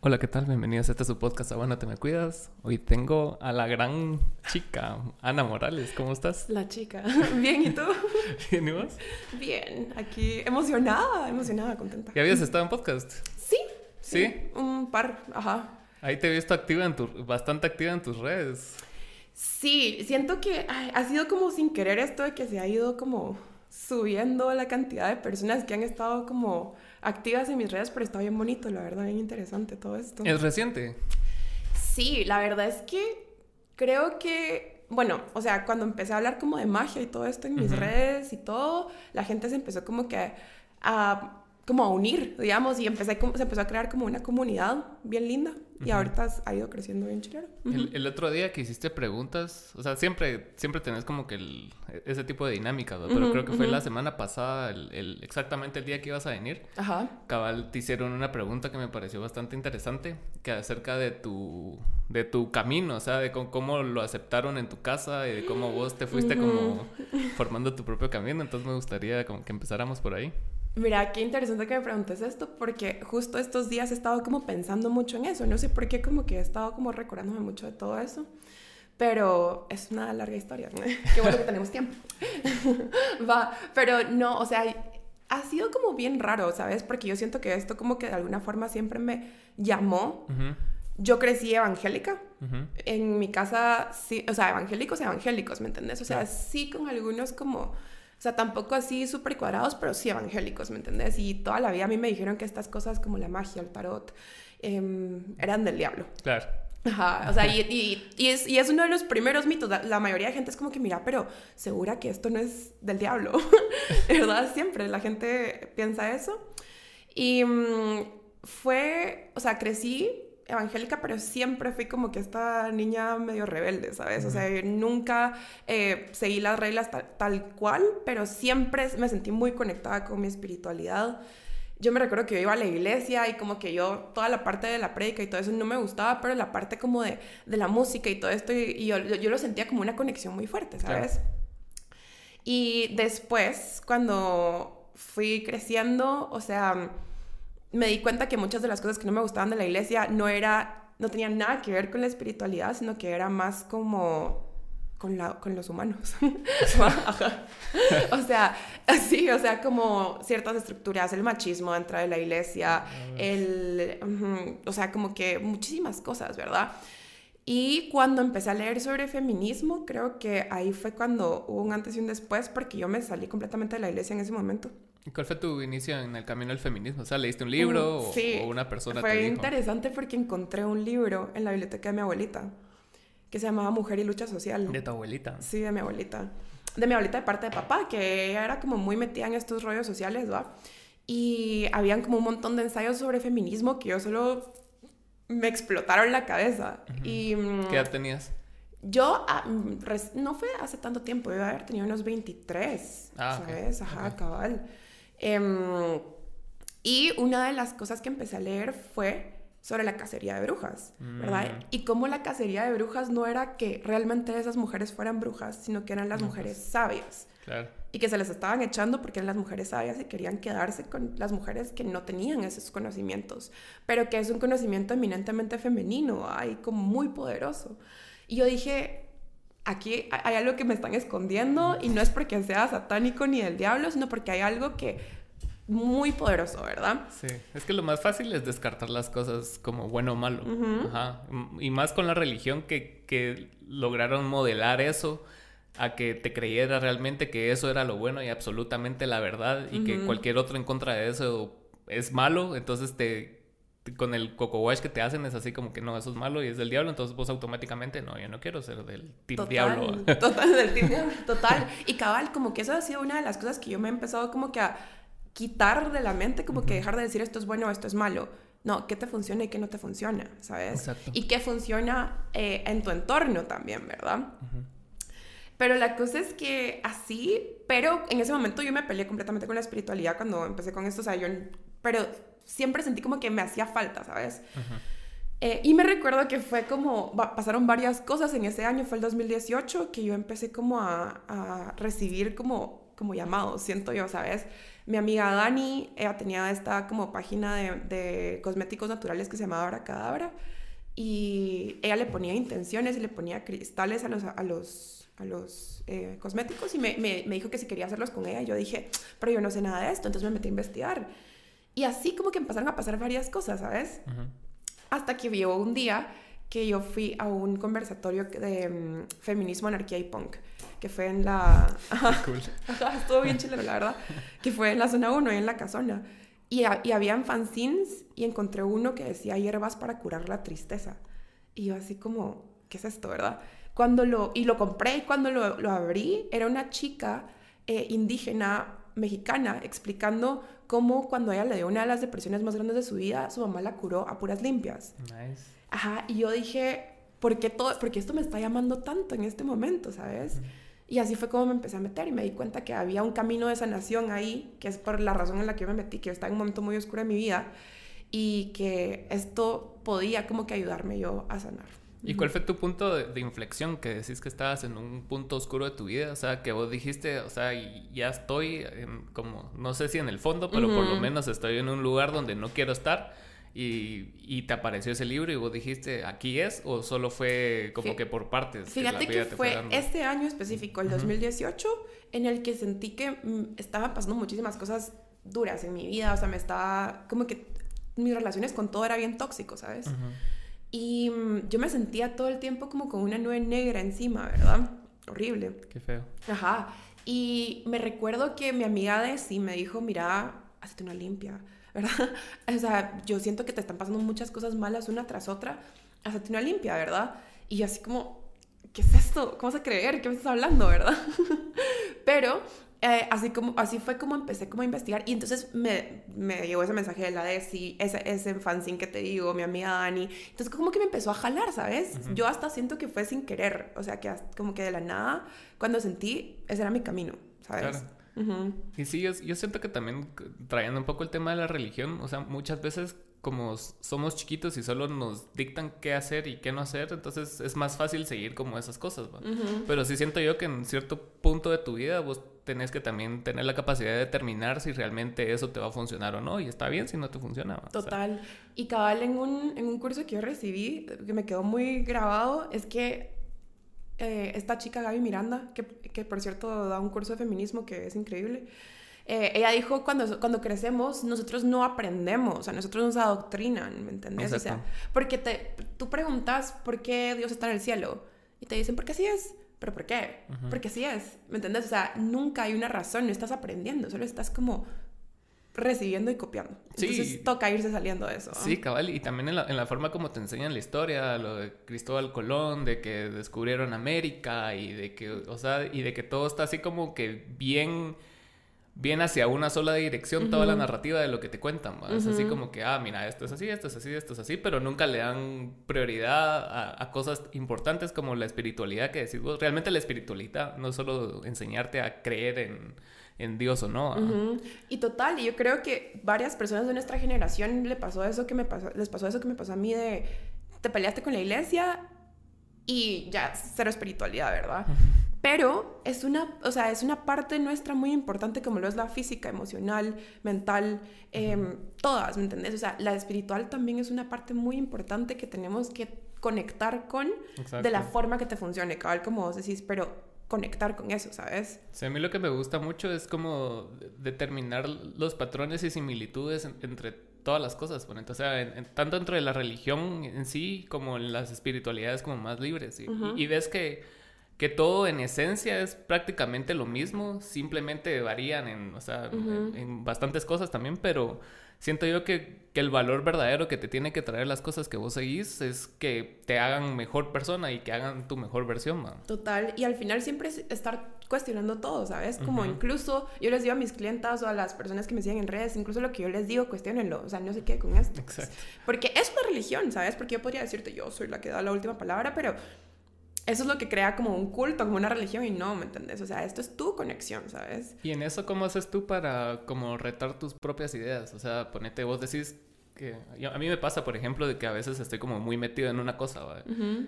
Hola, ¿qué tal? Bienvenidos a este su podcast Bueno, te me cuidas. Hoy tengo a la gran chica, Ana Morales. ¿Cómo estás? La chica. Bien, ¿y tú? Bien, ¿y vos? Bien, aquí emocionada, emocionada, contenta. ¿Ya habías estado en podcast? Sí. ¿Sí? un par, ajá. Ahí te he visto activa en tu, bastante activa en tus redes. Sí, siento que ha sido como sin querer esto de que se ha ido como subiendo la cantidad de personas que han estado como activas en mis redes, pero está bien bonito, la verdad, bien interesante todo esto. ¿Es reciente? Sí, la verdad es que creo que, bueno, o sea, cuando empecé a hablar como de magia y todo esto en mis redes y todo, la gente se empezó como que a como a unir, digamos, y empecé, se empezó a crear como una comunidad bien linda. Y ahorita ha ido creciendo bien chilero. el, otro día que hiciste preguntas, o sea, siempre, siempre tenés como que el, ese tipo de dinámica, pero creo que fue la semana pasada, el, exactamente el día que ibas a venir. Ajá. Cabal, te hicieron una pregunta que me pareció bastante interesante, que acerca de tu, de tu camino, o sea, de cómo, lo aceptaron en tu casa y de cómo vos te fuiste como formando tu propio camino. Entonces me gustaría como que empezáramos por ahí. Mira, qué interesante que me preguntes esto, porque justo estos días he estado como pensando mucho en eso. No sé por qué, como que he estado como recordándome mucho de todo eso. Pero es una larga historia. ¿no? Qué bueno que tenemos tiempo. Va, pero no, o sea, ha sido como bien raro, ¿sabes? Porque yo siento que esto como que de alguna forma siempre me llamó. Yo crecí evangélica. En mi casa, sí, o sea, evangélicos, evangélicos, ¿me entendés? O sea, sí con algunos como o sea, tampoco así súper cuadrados, pero sí evangélicos, ¿me entendés? Y toda la vida a mí me dijeron que estas cosas como la magia, el tarot, em, eran del diablo. Claro. Ajá, o sea, y, y, y, es, y, es, uno de los primeros mitos. La, mayoría de gente es como que, mira, pero segura que esto no es del diablo, ¿verdad? Siempre la gente piensa eso. Y mm, fue, o sea, crecí evangélica, pero siempre fui como que esta niña medio rebelde, ¿sabes? O sea, nunca eh, seguí las reglas tal, cual, pero siempre me sentí muy conectada con mi espiritualidad. Yo me recuerdo que yo iba a la iglesia y como que yo, toda la parte de la prédica y todo eso no me gustaba, pero la parte como de, de la música y todo esto, y, yo, yo, lo sentía como una conexión muy fuerte, ¿sabes? Y después, cuando fui creciendo, o sea me di cuenta que muchas de las cosas que no me gustaban de la iglesia no era no tenían nada que ver con la espiritualidad, sino que era más como con, la, con los humanos. o sea, así, o sea, como ciertas estructuras, el machismo dentro de la iglesia, el, o sea, como que muchísimas cosas, ¿verdad? Y cuando empecé a leer sobre feminismo, creo que ahí fue cuando hubo un antes y un después, porque yo me salí completamente de la iglesia en ese momento. ¿Y cuál fue tu inicio en el camino del feminismo? O sea, ¿leíste un libro mm, o, una persona fue te dijo? interesante porque encontré un libro en la biblioteca de mi abuelita que se llamaba Mujer y Lucha Social. ¿De tu abuelita? Sí, de mi abuelita. De mi abuelita de parte de papá, que ella era como muy metida en estos rollos sociales, ¿va? Y habían como un montón de ensayos sobre feminismo que yo solo me explotaron la cabeza. y, ¿Qué edad tenías? Yo, ah, no fue hace tanto tiempo, yo a haber tenido unos 23, ah, ¿sabes? Ajá, cabal. Em, y una de las cosas que empecé a leer fue sobre la cacería de brujas, ¿verdad? Mm. Y cómo la cacería de brujas no era que realmente esas mujeres fueran brujas, sino que eran las mujeres sabias. Claro. Y que se les estaban echando porque eran las mujeres sabias y querían quedarse con las mujeres que no tenían esos conocimientos, pero que es un conocimiento eminentemente femenino, hay como muy poderoso. Y yo dije, aquí hay algo que me están escondiendo y no es porque sea satánico ni del diablo, sino porque hay algo que muy poderoso, ¿verdad? Sí, es que lo más fácil es descartar las cosas como bueno o malo. Ajá. Y más con la religión que, que, lograron modelar eso a que te creyera realmente que eso era lo bueno y absolutamente la verdad y que cualquier otro en contra de eso es malo, entonces te con el coco wash que te hacen es así como que no, eso es malo y es del diablo, entonces vos automáticamente no, yo no quiero ser del team diablo. Total, del team diablo, total. Y cabal, como que eso ha sido una de las cosas que yo me he empezado como que a quitar de la mente, como que dejar de decir esto es bueno, esto es malo. No, qué te funciona y qué no te funciona, ¿sabes? Exacto. Y qué funciona eh, en tu entorno también, ¿verdad? Pero la cosa es que así, pero en ese momento yo me peleé completamente con la espiritualidad cuando empecé con esto, o sea, yo, pero siempre sentí como que me hacía falta, ¿sabes? Eh, y me recuerdo que fue como, pasaron varias cosas en ese año, fue el 2018, que yo empecé como a, a recibir como como llamados, siento yo, ¿sabes? Mi amiga Dani, ella tenía esta como página de, de cosméticos naturales que se llamaba Abracadabra y ella le ponía intenciones y le ponía cristales a los, a los, a los eh, cosméticos y me, me, me, dijo que si quería hacerlos con ella. Yo dije, pero yo no sé nada de esto, entonces me metí a investigar. Y así como que empezaron a pasar varias cosas, ¿sabes? Hasta que llegó un día que yo fui a un conversatorio de um, feminismo, anarquía y punk, que fue en la... Cool. estuvo bien chile, la verdad, que fue en la zona 1, en la casona. Y, y habían fanzines y encontré uno que decía hierbas para curar la tristeza. Y yo así como, ¿qué es esto, verdad? Cuando lo, y lo compré y cuando lo, lo abrí, era una chica eh, indígena mexicana explicando cómo cuando ella le dio una de las depresiones más grandes de su vida, su mamá la curó a puras limpias. Nice. Ajá, y yo dije, ¿por qué, todo, porque esto me está llamando tanto en este momento, sabes? Y así fue como me empecé a meter y me di cuenta que había un camino de sanación ahí, que es por la razón en la que yo me metí, que estaba en un momento muy oscuro de mi vida y que esto podía como que ayudarme yo a sanar. ¿Y cuál fue tu punto de, inflexión? Que decís que estabas en un punto oscuro de tu vida, o sea, que vos dijiste, o sea, ya estoy en, como, no sé si en el fondo, pero por lo menos estoy en un lugar donde no quiero estar y, te apareció ese libro y vos dijiste, aquí es, o solo fue como que por partes. Fíjate que, fue, este año específico, el 2018, en el que sentí que mm, estaban pasando muchísimas cosas duras en mi vida, o sea, me estaba como que mis relaciones con todo era bien tóxico, ¿sabes? Y mm, yo me sentía todo el tiempo como con una nube negra encima, ¿verdad? Horrible. Qué feo. Ajá. Y me recuerdo que mi amiga de sí me dijo, mira, hazte una limpia ¿verdad? O sea, yo siento que te están pasando muchas cosas malas una tras otra, hazte una limpia, ¿verdad? Y así como, ¿qué es esto? ¿Cómo vas a creer? ¿Qué me estás hablando, verdad? Pero eh, así, como, así fue como empecé como a investigar y entonces me, me llegó ese mensaje de la DESI, ese, ese fanzine que te digo, mi amiga Dani, entonces como que me empezó a jalar, ¿sabes? Yo hasta siento que fue sin querer, o sea, que como que de la nada, cuando sentí, ese era mi camino, ¿sabes? Y sí, yo, yo, siento que también trayendo un poco el tema de la religión, o sea, muchas veces como somos chiquitos y solo nos dictan qué hacer y qué no hacer, entonces es más fácil seguir como esas cosas, Pero sí siento yo que en cierto punto de tu vida vos tenés que también tener la capacidad de determinar si realmente eso te va a funcionar o no, y está bien si no te funciona. Total. Y cabal en un, en un curso que yo recibí, que me quedó muy grabado, es que eh, esta chica Gaby Miranda, que, que, por cierto da un curso de feminismo que es increíble, eh, ella dijo, cuando, cuando crecemos, nosotros no aprendemos, o sea, nosotros nos adoctrinan, ¿me entendés? O sea, porque te, tú preguntas por qué Dios está en el cielo y te dicen, porque así es. ¿Pero por qué? Porque así es, ¿me entendés? O sea, nunca hay una razón, no estás aprendiendo, solo estás como recibiendo y copiando. Entonces toca irse saliendo de eso. Sí, cabal. Y también en la, en la, forma como te enseñan la historia, lo de Cristóbal Colón, de que descubrieron América y de que, o sea, y de que todo está así como que bien, bien hacia una sola dirección, toda la narrativa de lo que te cuentan. Es así como que, ah, mira, esto es así, esto es así, esto es así, pero nunca le dan prioridad a, a cosas importantes como la espiritualidad que decís vos. Realmente la espiritualidad no es solo enseñarte a creer en en Dios o no. Y total, y yo creo que varias personas de nuestra generación le pasó eso que me pasó, les pasó eso que me pasó a mí de te peleaste con la iglesia y ya cero espiritualidad, ¿verdad? Pero es una, o sea, es una parte nuestra muy importante como lo es la física, emocional, mental, em, todas, ¿me entendés? O sea, la espiritual también es una parte muy importante que tenemos que conectar con de la forma que te funcione, cabal, como vos decís, pero conectar con eso, ¿sabes? Sí, a mí lo que me gusta mucho es como determinar los patrones y similitudes entre todas las cosas, bueno, o sea, tanto dentro de la religión en sí como en las espiritualidades como más libres. Y, ves que, que todo en esencia es prácticamente lo mismo, simplemente varían en, o sea, en bastantes cosas también, pero siento yo que, que, el valor verdadero que te tiene que traer las cosas que vos seguís es que te hagan mejor persona y que hagan tu mejor versión, man. Total, y al final siempre es estar cuestionando todo, ¿sabes? Como incluso yo les digo a mis clientas o a las personas que me siguen en redes, incluso lo que yo les digo, cuestionenlo, o sea, no sé qué con esto. Exacto. Porque es una religión, ¿sabes? Porque yo podría decirte, yo soy la que da la última palabra, pero eso es lo que crea como un culto, como una religión y no, ¿me entendés? O sea, esto es tu conexión, ¿sabes? Y en eso, ¿cómo haces tú para como retar tus propias ideas? O sea, ponete, vos decís, que a mí me pasa, por ejemplo, de que a veces estoy como muy metido en una cosa, ¿va?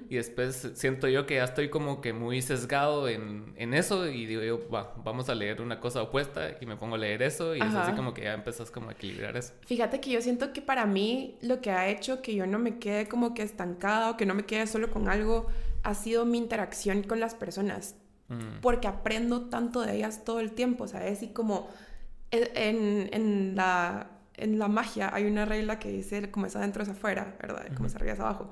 Y después siento yo que ya estoy como que muy sesgado en, en eso y digo yo, va, vamos a leer una cosa opuesta y me pongo a leer eso y es así como que ya empezás como a equilibrar eso. Fíjate que yo siento que para mí lo que ha hecho que yo no me quede como que estancado, que no me quede solo con algo, ha sido mi interacción con las personas. Mm. Porque aprendo tanto de ellas todo el tiempo, ¿sabes? Y como e, en, en la en la magia hay una regla que dice como es adentro es afuera, ¿verdad? Como es arriba es abajo.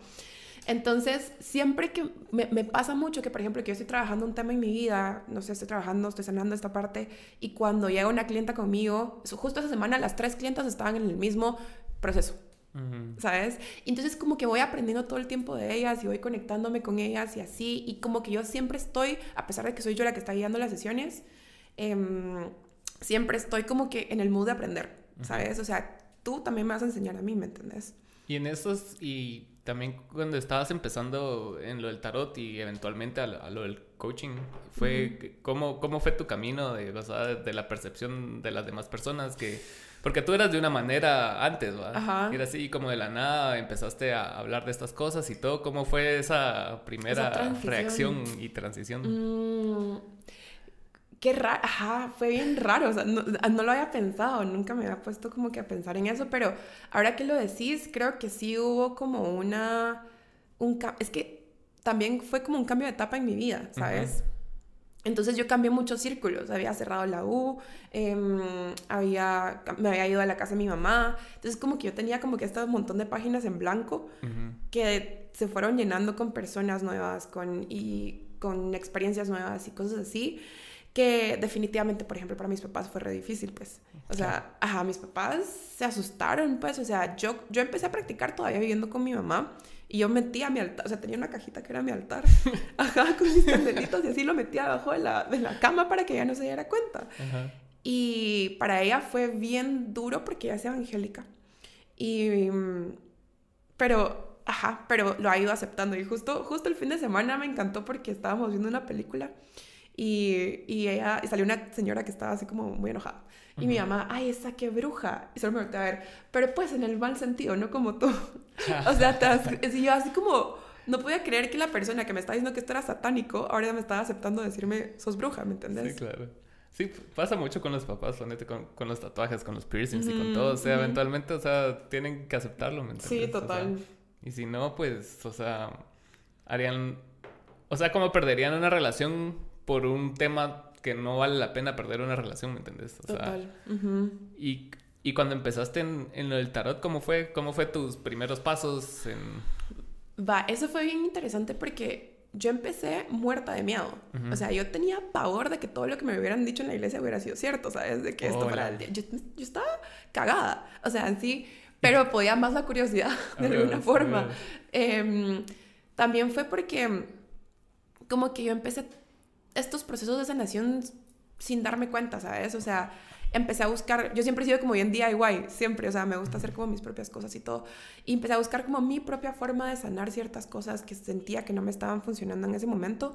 Entonces, siempre que me, me, pasa mucho que, por ejemplo, que yo estoy trabajando un tema en mi vida, no sé, estoy trabajando, estoy sanando esta parte, y cuando llega una clienta conmigo, justo esa semana las tres clientas estaban en el mismo proceso, ¿sabes? Entonces como que voy aprendiendo todo el tiempo de ellas y voy conectándome con ellas y así, y como que yo siempre estoy, a pesar de que soy yo la que está guiando las sesiones, eh, siempre estoy como que en el mood de aprender. ¿sabes? O sea, tú también me vas a enseñar a mí, ¿me entendés? Y en esos, y también cuando estabas empezando en lo del tarot y eventualmente a lo, del coaching, fue, ¿cómo, ¿cómo fue tu camino de, de la percepción de las demás personas? que Porque tú eras de una manera antes, ¿verdad? Ajá. Era así como de la nada, empezaste a hablar de estas cosas y todo. ¿Cómo fue esa primera reacción y transición? Mm, qué raro, ajá, fue bien raro, o sea, no, lo había pensado, nunca me había puesto como que a pensar en eso, pero ahora que lo decís, creo que sí hubo como una, un es que también fue como un cambio de etapa en mi vida, ¿sabes? Entonces yo cambié muchos círculos, había cerrado la U, em, había, me había ido a la casa de mi mamá, entonces como que yo tenía como que este montón de páginas en blanco que se fueron llenando con personas nuevas, con, y con experiencias nuevas y cosas así que definitivamente, por ejemplo, para mis papás fue re difícil, pues. O sea, ajá, mis papás se asustaron, pues. O sea, yo, yo empecé a practicar todavía viviendo con mi mamá y yo metía mi altar, o sea, tenía una cajita que era mi altar, ajá, con mis candelitos y así lo metía abajo de la, de la cama para que ella no se diera cuenta. Y para ella fue bien duro porque ella es evangélica. Y, pero, ajá, pero lo ha ido aceptando. Y justo, justo el fin de semana me encantó porque estábamos viendo una película y, y ella, y salió una señora que estaba así como muy enojada. Y mi mamá, ay, esa qué bruja. Y solo me volteé a ver, pero pues en el mal sentido, no como tú. o sea, te, yo así como, no podía creer que la persona que me estaba diciendo que esto era satánico, ahora ya me estaba aceptando decirme, sos bruja, ¿me entendés? Sí, claro. Sí, pasa mucho con los papás, con, con los tatuajes, con los piercings y con todo. O sea, eventualmente, o sea, tienen que aceptarlo, ¿me entiendes? Sí, total. y si no, pues, o sea, harían... O sea, como perderían una relación por un tema que no vale la pena perder una relación, ¿me entiendes? O Total. y, y, cuando empezaste en, en, lo del tarot, ¿cómo fue? ¿Cómo fue tus primeros pasos en...? Va, eso fue bien interesante porque yo empecé muerta de miedo. O sea, yo tenía pavor de que todo lo que me hubieran dicho en la iglesia hubiera sido cierto, ¿sabes? De que esto fuera el día. Yo, yo, estaba cagada. O sea, sí, pero podía más la curiosidad de alguna forma. Eh, también fue porque como que yo empecé estos procesos de sanación sin darme cuenta, ¿sabes? O sea, empecé a buscar, yo siempre he sido como bien DIY, siempre, o sea, me gusta hacer como mis propias cosas y todo, y empecé a buscar como mi propia forma de sanar ciertas cosas que sentía que no me estaban funcionando en ese momento,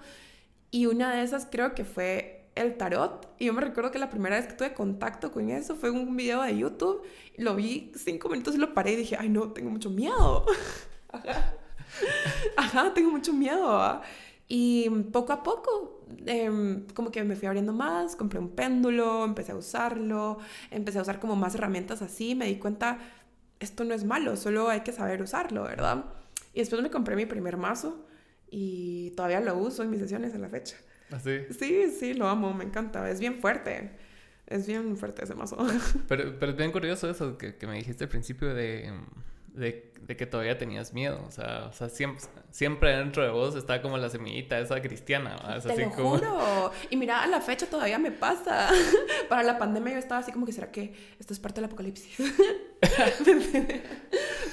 y una de esas creo que fue el tarot, y yo me recuerdo que la primera vez que tuve contacto con eso fue un video de YouTube, lo vi cinco minutos y lo paré y dije, ay no, tengo mucho miedo, ajá, ajá, tengo mucho miedo, y poco a poco Em, como que me fui abriendo más, compré un péndulo, empecé a usarlo, empecé a usar como más herramientas así, me di cuenta, esto no es malo, solo hay que saber usarlo, ¿verdad? Y después me compré mi primer mazo y todavía lo uso en mis sesiones a la fecha. ¿Así? ¿Ah, sí, sí, lo amo, me encanta, es bien fuerte. Es bien fuerte ese mazo. Pero, pero es bien curioso eso que, que me dijiste al principio de em, de, de, que todavía tenías miedo. O sea, o sea siempre, siempre, dentro de vos está como la semillita esa cristiana. Es Te lo juro. Y mira, a la fecha todavía me pasa. Para la pandemia yo estaba así como que, ¿será que esto es parte del apocalipsis?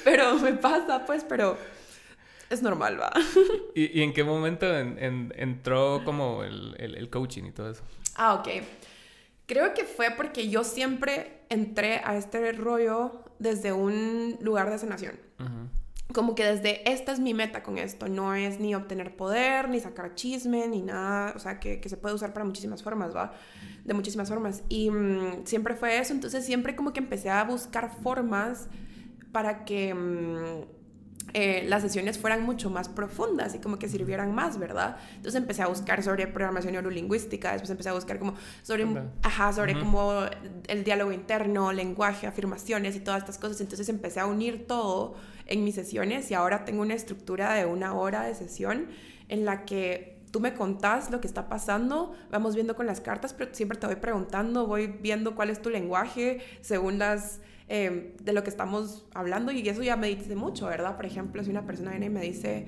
pero me pasa, pues, pero es normal, va. ¿Y, y en qué momento entró como el, el, el coaching y todo eso? Ah, ok. Creo que fue porque yo siempre entré a este rollo desde un lugar de sanación. Como que desde, esta es mi meta con esto, no es ni obtener poder, ni sacar chisme, ni nada, o sea, que, que se puede usar para muchísimas formas, ¿va? De muchísimas formas. Y mm, siempre fue eso, entonces siempre como que empecé a buscar formas para que mm, eh, las sesiones fueran mucho más profundas y como que sirvieran más, ¿verdad? Entonces empecé a buscar sobre programación neurolingüística, después empecé a buscar como sobre, ajá, sobre como el diálogo interno, lenguaje, afirmaciones y todas estas cosas. Entonces empecé a unir todo en mis sesiones y ahora tengo una estructura de una hora de sesión en la que tú me contás lo que está pasando, vamos viendo con las cartas, pero siempre te voy preguntando, voy viendo cuál es tu lenguaje según las Em, de lo que estamos hablando y eso ya me dice mucho, ¿verdad? Por ejemplo, si una persona viene y me dice,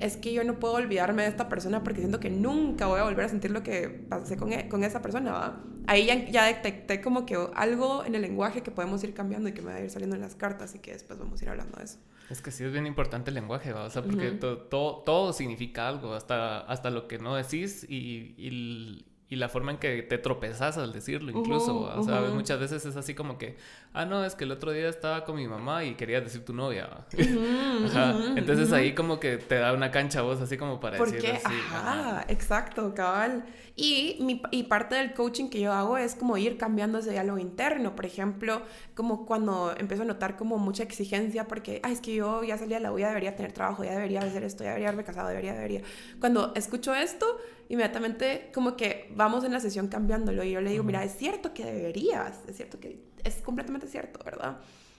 es que yo no puedo olvidarme de esta persona porque siento que nunca voy a volver a sentir lo que pasé con, e, con esa persona, ¿verdad? Ahí ya, ya, detecté como que algo en el lenguaje que podemos ir cambiando y que me va a ir saliendo en las cartas y que después vamos a ir hablando de eso. Es que sí es bien importante el lenguaje, ¿va? O sea, porque todo, todo significa algo, hasta, hasta lo que no decís y, y y la forma en que te tropezas al decirlo incluso, o sea, muchas veces es así como que, ah, no, es que el otro día estaba con mi mamá y quería decir tu novia. Entonces ahí como que te da una cancha voz así como para decir así. Ajá, exacto, cabal. Y, mi, y parte del coaching que yo hago es como ir cambiando ese diálogo interno, por ejemplo, como cuando empiezo a notar como mucha exigencia porque, ah, es que yo ya salí a la U, ya debería tener trabajo, ya debería hacer esto, ya debería haberme casado, debería, debería. Cuando escucho esto, inmediatamente como que vamos en la sesión cambiándolo y yo le digo, mira, es cierto que deberías, es cierto que es completamente cierto, ¿verdad?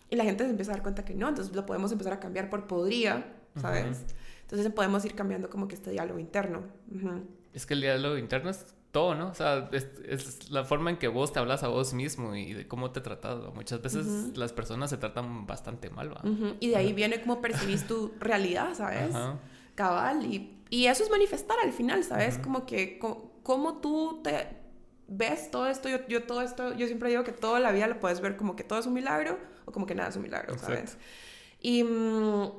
Y la gente se empieza a dar cuenta que no, entonces lo podemos empezar a cambiar por podría, ¿sabes? Entonces podemos ir cambiando como que este diálogo interno. Es que el diálogo interno es todo, ¿no? O sea, es, la forma en que vos te hablas a vos mismo y de cómo te tratas. Muchas veces las personas se tratan bastante mal, ¿va? Y de ahí viene cómo percibís tu realidad, ¿sabes? Cabal. Y y eso es manifestar al final, ¿sabes? Como que, como, tú te ves todo esto, yo, yo, todo esto, yo siempre digo que toda la vida lo puedes ver como que todo es un milagro o como que nada es un milagro, ¿sabes? Y mm,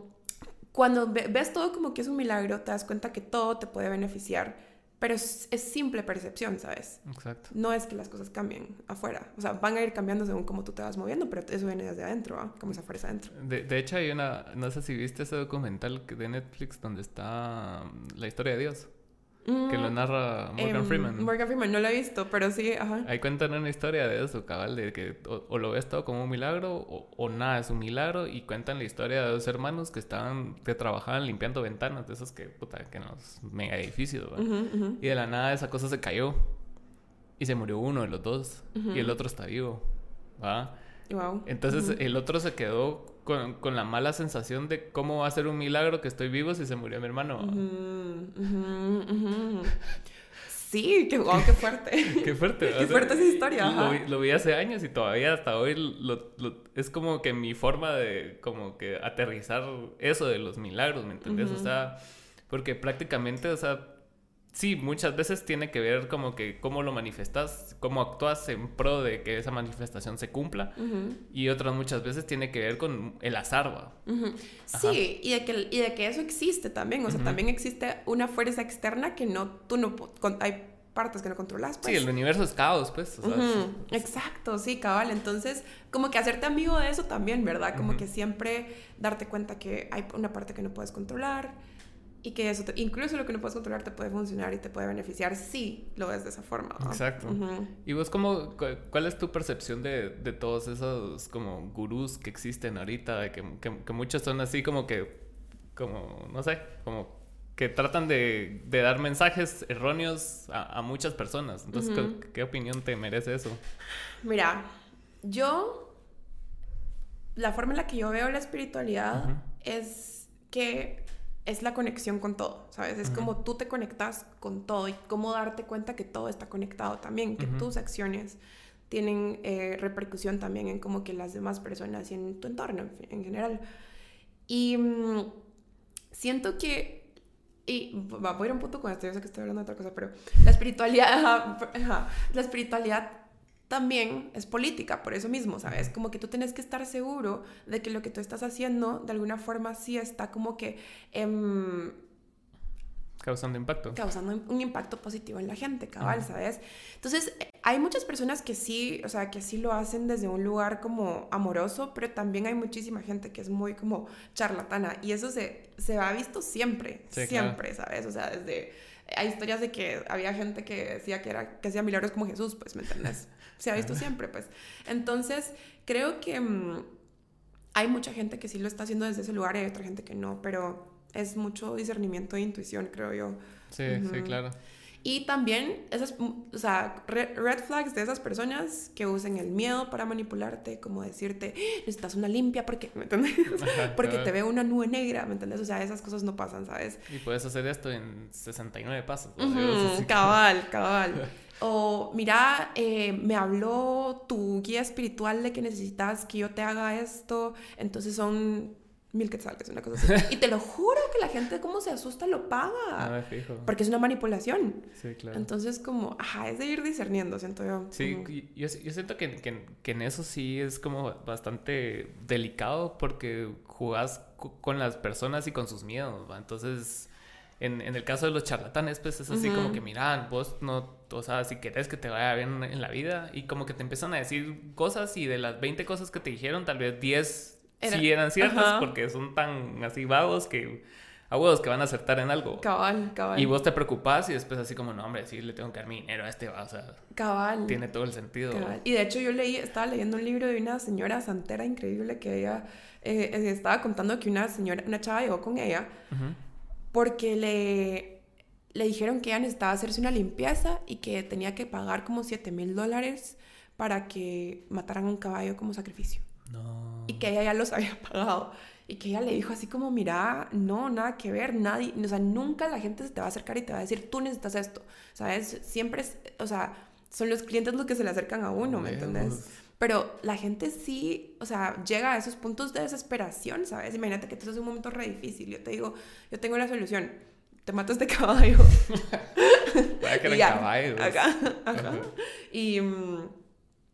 cuando ves todo como que es un milagro, te das cuenta que todo te puede beneficiar pero es, simple percepción, ¿sabes? Exacto. No es que las cosas cambien afuera. O sea, van a ir cambiando según cómo tú te vas moviendo, pero eso viene desde adentro, ¿ah? Como esa fuerza adentro. De, de, hecho, hay una... No sé si viste ese documental de Netflix donde está mm, la historia de Dios que lo mm, narra Morgan em, Freeman. Morgan Freeman, no lo he visto, pero sí, ajá. Ahí cuentan una historia de eso, cabal, de que o, lo ves todo como un milagro o, nada es un milagro y cuentan la historia de dos hermanos que estaban, que trabajaban limpiando ventanas de esos que, puta, que en los mega edificios, Y de la nada esa cosa se cayó y se murió uno de los dos y el otro está vivo, ¿va? Wow. Entonces el otro se quedó con, con, la mala sensación de cómo va a ser un milagro que estoy vivo si se murió mi hermano. Sí, qué, wow, qué fuerte. qué fuerte. qué fuerte esa historia. Lo vi, lo, vi, hace años y todavía hasta hoy lo, es como que mi forma de como que aterrizar eso de los milagros, ¿me entendés? O sea, porque prácticamente, o sea, sí, muchas veces tiene que ver como que cómo lo manifestas, cómo actúas en pro de que esa manifestación se cumpla. Y otras muchas veces tiene que ver con el azar, ¿va? Sí, y de, que, y de que eso existe también. O sea, también existe una fuerza externa que no, tú no, hay partes que no controlas. Pues. Sí, el universo es caos, pues. Exacto, sí, cabal. Entonces, como que hacerte amigo de eso también, ¿verdad? Como que siempre darte cuenta que hay una parte que no puedes controlar y que eso, incluso lo que no puedes controlar, te puede funcionar y te puede beneficiar si lo ves de esa forma. Exacto. ¿Y vos cómo, cuál es tu percepción de, de, todos esos como gurús que existen ahorita? Que, que, muchos son así como que, como, no sé, como que tratan de, de dar mensajes erróneos a, a muchas personas. Entonces, ¿qué, opinión te merece eso? Mira, yo, la forma en la que yo veo la espiritualidad es que es la conexión con todo, ¿sabes? Es como tú te conectas con todo y cómo darte cuenta que todo está conectado también, que tus acciones tienen eh, repercusión también en como que las demás personas y en tu entorno en, general. Y mm, siento que, y va a ir un punto con esto, yo sé que estoy hablando de otra cosa, pero la espiritualidad, la espiritualidad también es política, por eso mismo, ¿sabes? Como que tú tienes que estar seguro de que lo que tú estás haciendo de alguna forma sí está como que... Em, causando impacto. Causando un impacto positivo en la gente, cabal, ¿sabes? Entonces, hay muchas personas que sí, o sea, que sí lo hacen desde un lugar como amoroso, pero también hay muchísima gente que es muy como charlatana y eso se, se ha visto siempre, siempre, ¿sabes? O sea, desde hay historias de que había gente que decía que era que hacía milagros como Jesús, pues, ¿me entiendes? Se ha visto siempre, pues. Entonces, creo que mm, hay mucha gente que sí lo está haciendo desde ese lugar y hay otra gente que no, pero es mucho discernimiento e intuición, creo yo. Sí, sí, claro. Y también esas, o sea, red flags de esas personas que usen el miedo para manipularte, como decirte, ¡Ah, necesitas una limpia porque, ¿me entiendes? porque te veo una nube negra, ¿me entiendes? O sea, esas cosas no pasan, ¿sabes? Y puedes hacer esto en 69 pasos. cabal, cabal. O, mira, eh, me habló tu guía espiritual de que necesitas que yo te haga esto, entonces son mil quetzales, una cosa así. y te lo juro que la gente como se asusta lo paga. No me fijo. Porque es una manipulación. Sí, claro. Entonces como, ajá, es de ir discerniendo, siento yo. Sí, yo, yo, siento que, que, que, en eso sí es como bastante delicado porque jugás con las personas y con sus miedos, ¿va? Entonces... En, en, el caso de los charlatanes, pues es así como que, mira, vos no, o sea, si querés que te vaya bien en la vida, y como que te empiezan a decir cosas, y de las 20 cosas que te dijeron, tal vez 10 sí eran ciertas porque son tan así vagos que a huevos que van a acertar en algo. Cabal, cabal. Y vos te preocupás y después así como, no, hombre, sí le tengo que dar mi dinero a este, o sea. Cabal. Tiene todo el sentido. Cabal. Y de hecho yo leí, estaba leyendo un libro de una señora santera increíble que ella eh, eh, estaba contando que una señora, una chava llegó con ella porque le, le dijeron que ella necesitaba hacerse una limpieza y que tenía que pagar como 7 mil dólares para que mataran un caballo como sacrificio. No. Y que ella ya los había pagado. Y que ella le dijo así como, mira, no, nada que ver, nadie, o sea, nunca la gente se te va a acercar y te va a decir, tú necesitas esto, ¿sabes? Siempre, es, o sea, son los clientes los que se le acercan a uno, ¿me entiendes? Pero la gente sí, o sea, llega a esos puntos de desesperación, ¿sabes? Imagínate que tú estás en un momento re difícil. Yo te digo, yo tengo la solución. Te matas de caballo. Vaya que era caballo. Acá, acá. Y...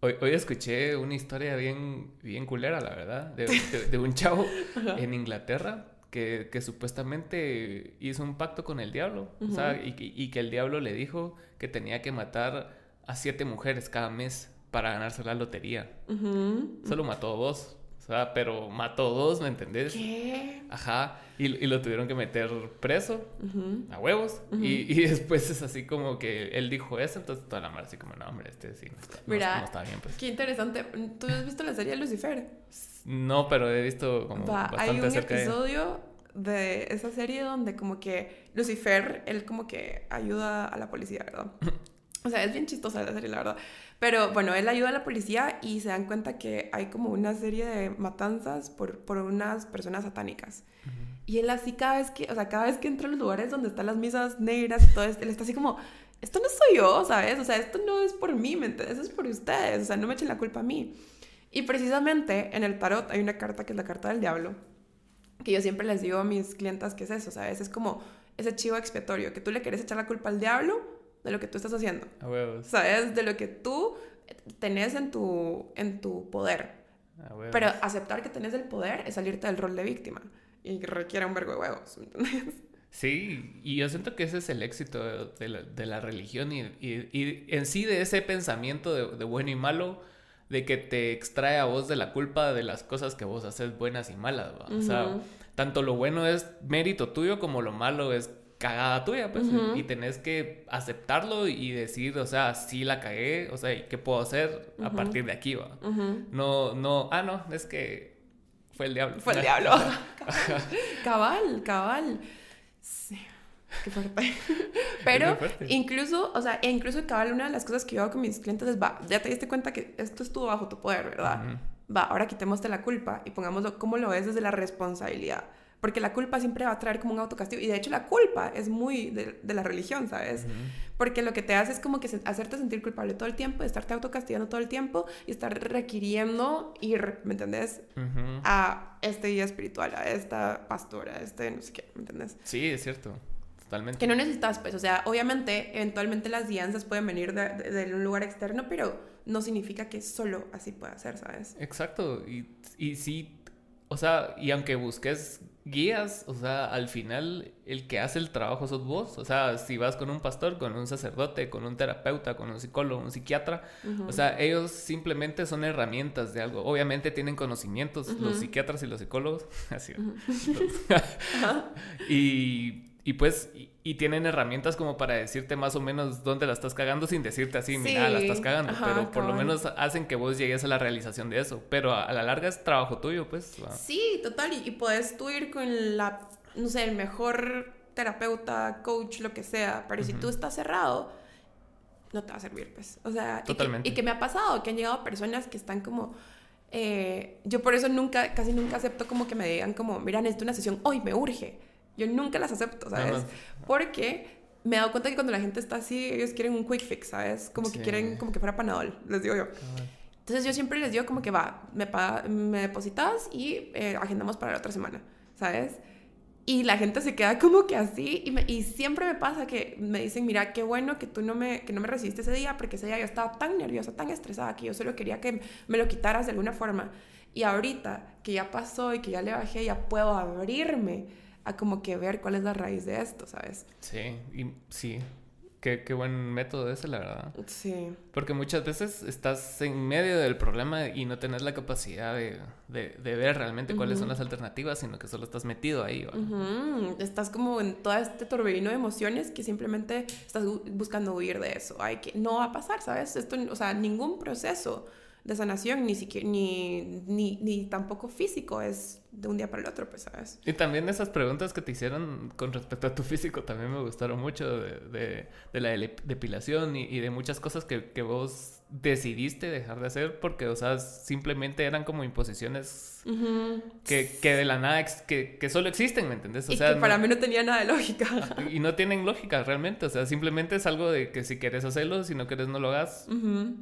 Hoy, hoy, escuché una historia bien, bien culera, la verdad, de, de, un chavo en Inglaterra que, que, supuestamente hizo un pacto con el diablo. o sea, y, y, que el diablo le dijo que tenía que matar a siete mujeres cada mes para ganarse la lotería. Solo mató a dos. O sea, pero mató dos, ¿me entendés? ¿Qué? Ajá. Y, y lo tuvieron que meter preso a huevos. y, y, después es así como que él dijo eso, entonces toda la madre así como, no, hombre, este sí no está, Mira, no, está bien. Pues. Qué interesante. ¿Tú has visto la serie Lucifer? No, pero he visto como Va, bastante Hay un episodio de... de esa serie donde como que Lucifer, él como que ayuda a la policía, ¿verdad? O sea, es bien chistosa la serie, la verdad. Pero bueno, él ayuda a la policía y se dan cuenta que hay como una serie de matanzas por, por unas personas satánicas. Y él así cada vez que, o sea, cada vez que entra a los lugares donde están las misas negras y todo esto, él está así como, esto no soy yo, ¿sabes? O sea, esto no es por mí, ¿me entiendes? Eso es por ustedes, o sea, no me echen la culpa a mí. Y precisamente en el tarot hay una carta que es la carta del diablo, que yo siempre les digo a mis clientas que es eso, ¿sabes? Es como ese chivo expiatorio, que tú le quieres echar la culpa al diablo de lo que tú estás haciendo. A huevos. ¿Sabes? De lo que tú tenés en tu, en tu poder. A huevos. Pero aceptar que tenés el poder es salirte del rol de víctima. Y requiere un vergo de huevos. Sí, y yo siento que ese es el éxito de la, de la religión y, y, y, en sí de ese pensamiento de, de, bueno y malo, de que te extrae a vos de la culpa de las cosas que vos haces buenas y malas. Uh -huh. O sea, tanto lo bueno es mérito tuyo como lo malo es cagada tuya, pues, uh -huh. y tenés que aceptarlo y decir, o sea, sí la cagué, o sea, ¿qué puedo hacer a uh -huh. partir de aquí, va? Uh -huh. No, no, ah, no, es que fue el diablo. Fue el diablo. cabal, cabal. Sí. Qué fuerte. Pero fuerte. incluso, o sea, e incluso cabal, una de las cosas que yo hago con mis clientes es, va, ya te diste cuenta que esto estuvo bajo tu poder, ¿verdad? Va, ahora quitémoste la culpa y pongámoslo como lo ves desde la responsabilidad. Porque la culpa siempre va a traer como un autocastigo. Y de hecho la culpa es muy de, de la religión, ¿sabes? Uh -huh. Porque lo que te hace es como que se, hacerte sentir culpable todo el tiempo, estarte autocastigando todo el tiempo y estar requiriendo ir, ¿me entendés? Uh -huh. A este guía espiritual, a esta pastora, a este no sé qué, ¿me entendés? Sí, es cierto. Totalmente. Que no necesitas, pues, o sea, obviamente, eventualmente las guianzas pueden venir de, de, de un lugar externo, pero no significa que solo así pueda ser, ¿sabes? Exacto. Y, y sí, o sea, y aunque busques guías, o sea, al final el que hace el trabajo sos vos. O sea, si vas con un pastor, con un sacerdote, con un terapeuta, con un psicólogo, un psiquiatra, uh -huh. o sea, ellos simplemente son herramientas de algo. Obviamente tienen conocimientos, uh -huh. los psiquiatras y los psicólogos. Así. Uh -huh. y, y pues, y, y tienen herramientas como para decirte más o menos dónde la estás cagando sin decirte así, mira, la estás cagando, pero por lo menos hacen que vos llegues a la realización de eso, pero a, la larga es trabajo tuyo, pues. Sí, total, y, puedes tú ir con la, no sé, el mejor terapeuta, coach, lo que sea, pero si tú estás cerrado, no te va a servir, pues. O sea, Totalmente. Y, que, me ha pasado, que han llegado personas que están como... Eh, yo por eso nunca, casi nunca acepto como que me digan como, mira, necesito una sesión hoy, me urge yo nunca las acepto, ¿sabes? Porque me he dado cuenta que cuando la gente está así, ellos quieren un quick fix, ¿sabes? Como que quieren como que fuera panadol, les digo yo. Entonces yo siempre les digo como que va, me, me depositas y eh, agendamos para la otra semana, ¿sabes? Y la gente se queda como que así y, y, siempre me pasa que me dicen, mira, qué bueno que tú no me, que no me recibiste ese día porque ese día yo estaba tan nerviosa, tan estresada que yo solo quería que me lo quitaras de alguna forma. Y ahorita que ya pasó y que ya le bajé, ya puedo abrirme a como que ver cuál es la raíz de esto, ¿sabes? Sí, y sí. Qué, qué buen método ese, la verdad. Sí. Porque muchas veces estás en medio del problema y no tenés la capacidad de, de, ver realmente cuáles son las alternativas, sino que solo estás metido ahí. Estás como en todo este torbellino de emociones que simplemente estás buscando huir de eso. Hay que, no va a pasar, ¿sabes? Esto, o sea, ningún proceso de sanación, ni siquiera, ni, ni, ni, tampoco físico, es de un día para el otro, pues, ¿sabes? Y también esas preguntas que te hicieron con respecto a tu físico también me gustaron mucho, de, de, de la depilación y, y, de muchas cosas que, que vos decidiste dejar de hacer porque, o sea, simplemente eran como imposiciones que, que, de la nada, que, que, solo existen, ¿me entendés? O y sea, que para mí no tenía nada de lógica. Y no tienen lógica realmente, o sea, simplemente es algo de que si quieres hacerlo, si no quieres no lo hagas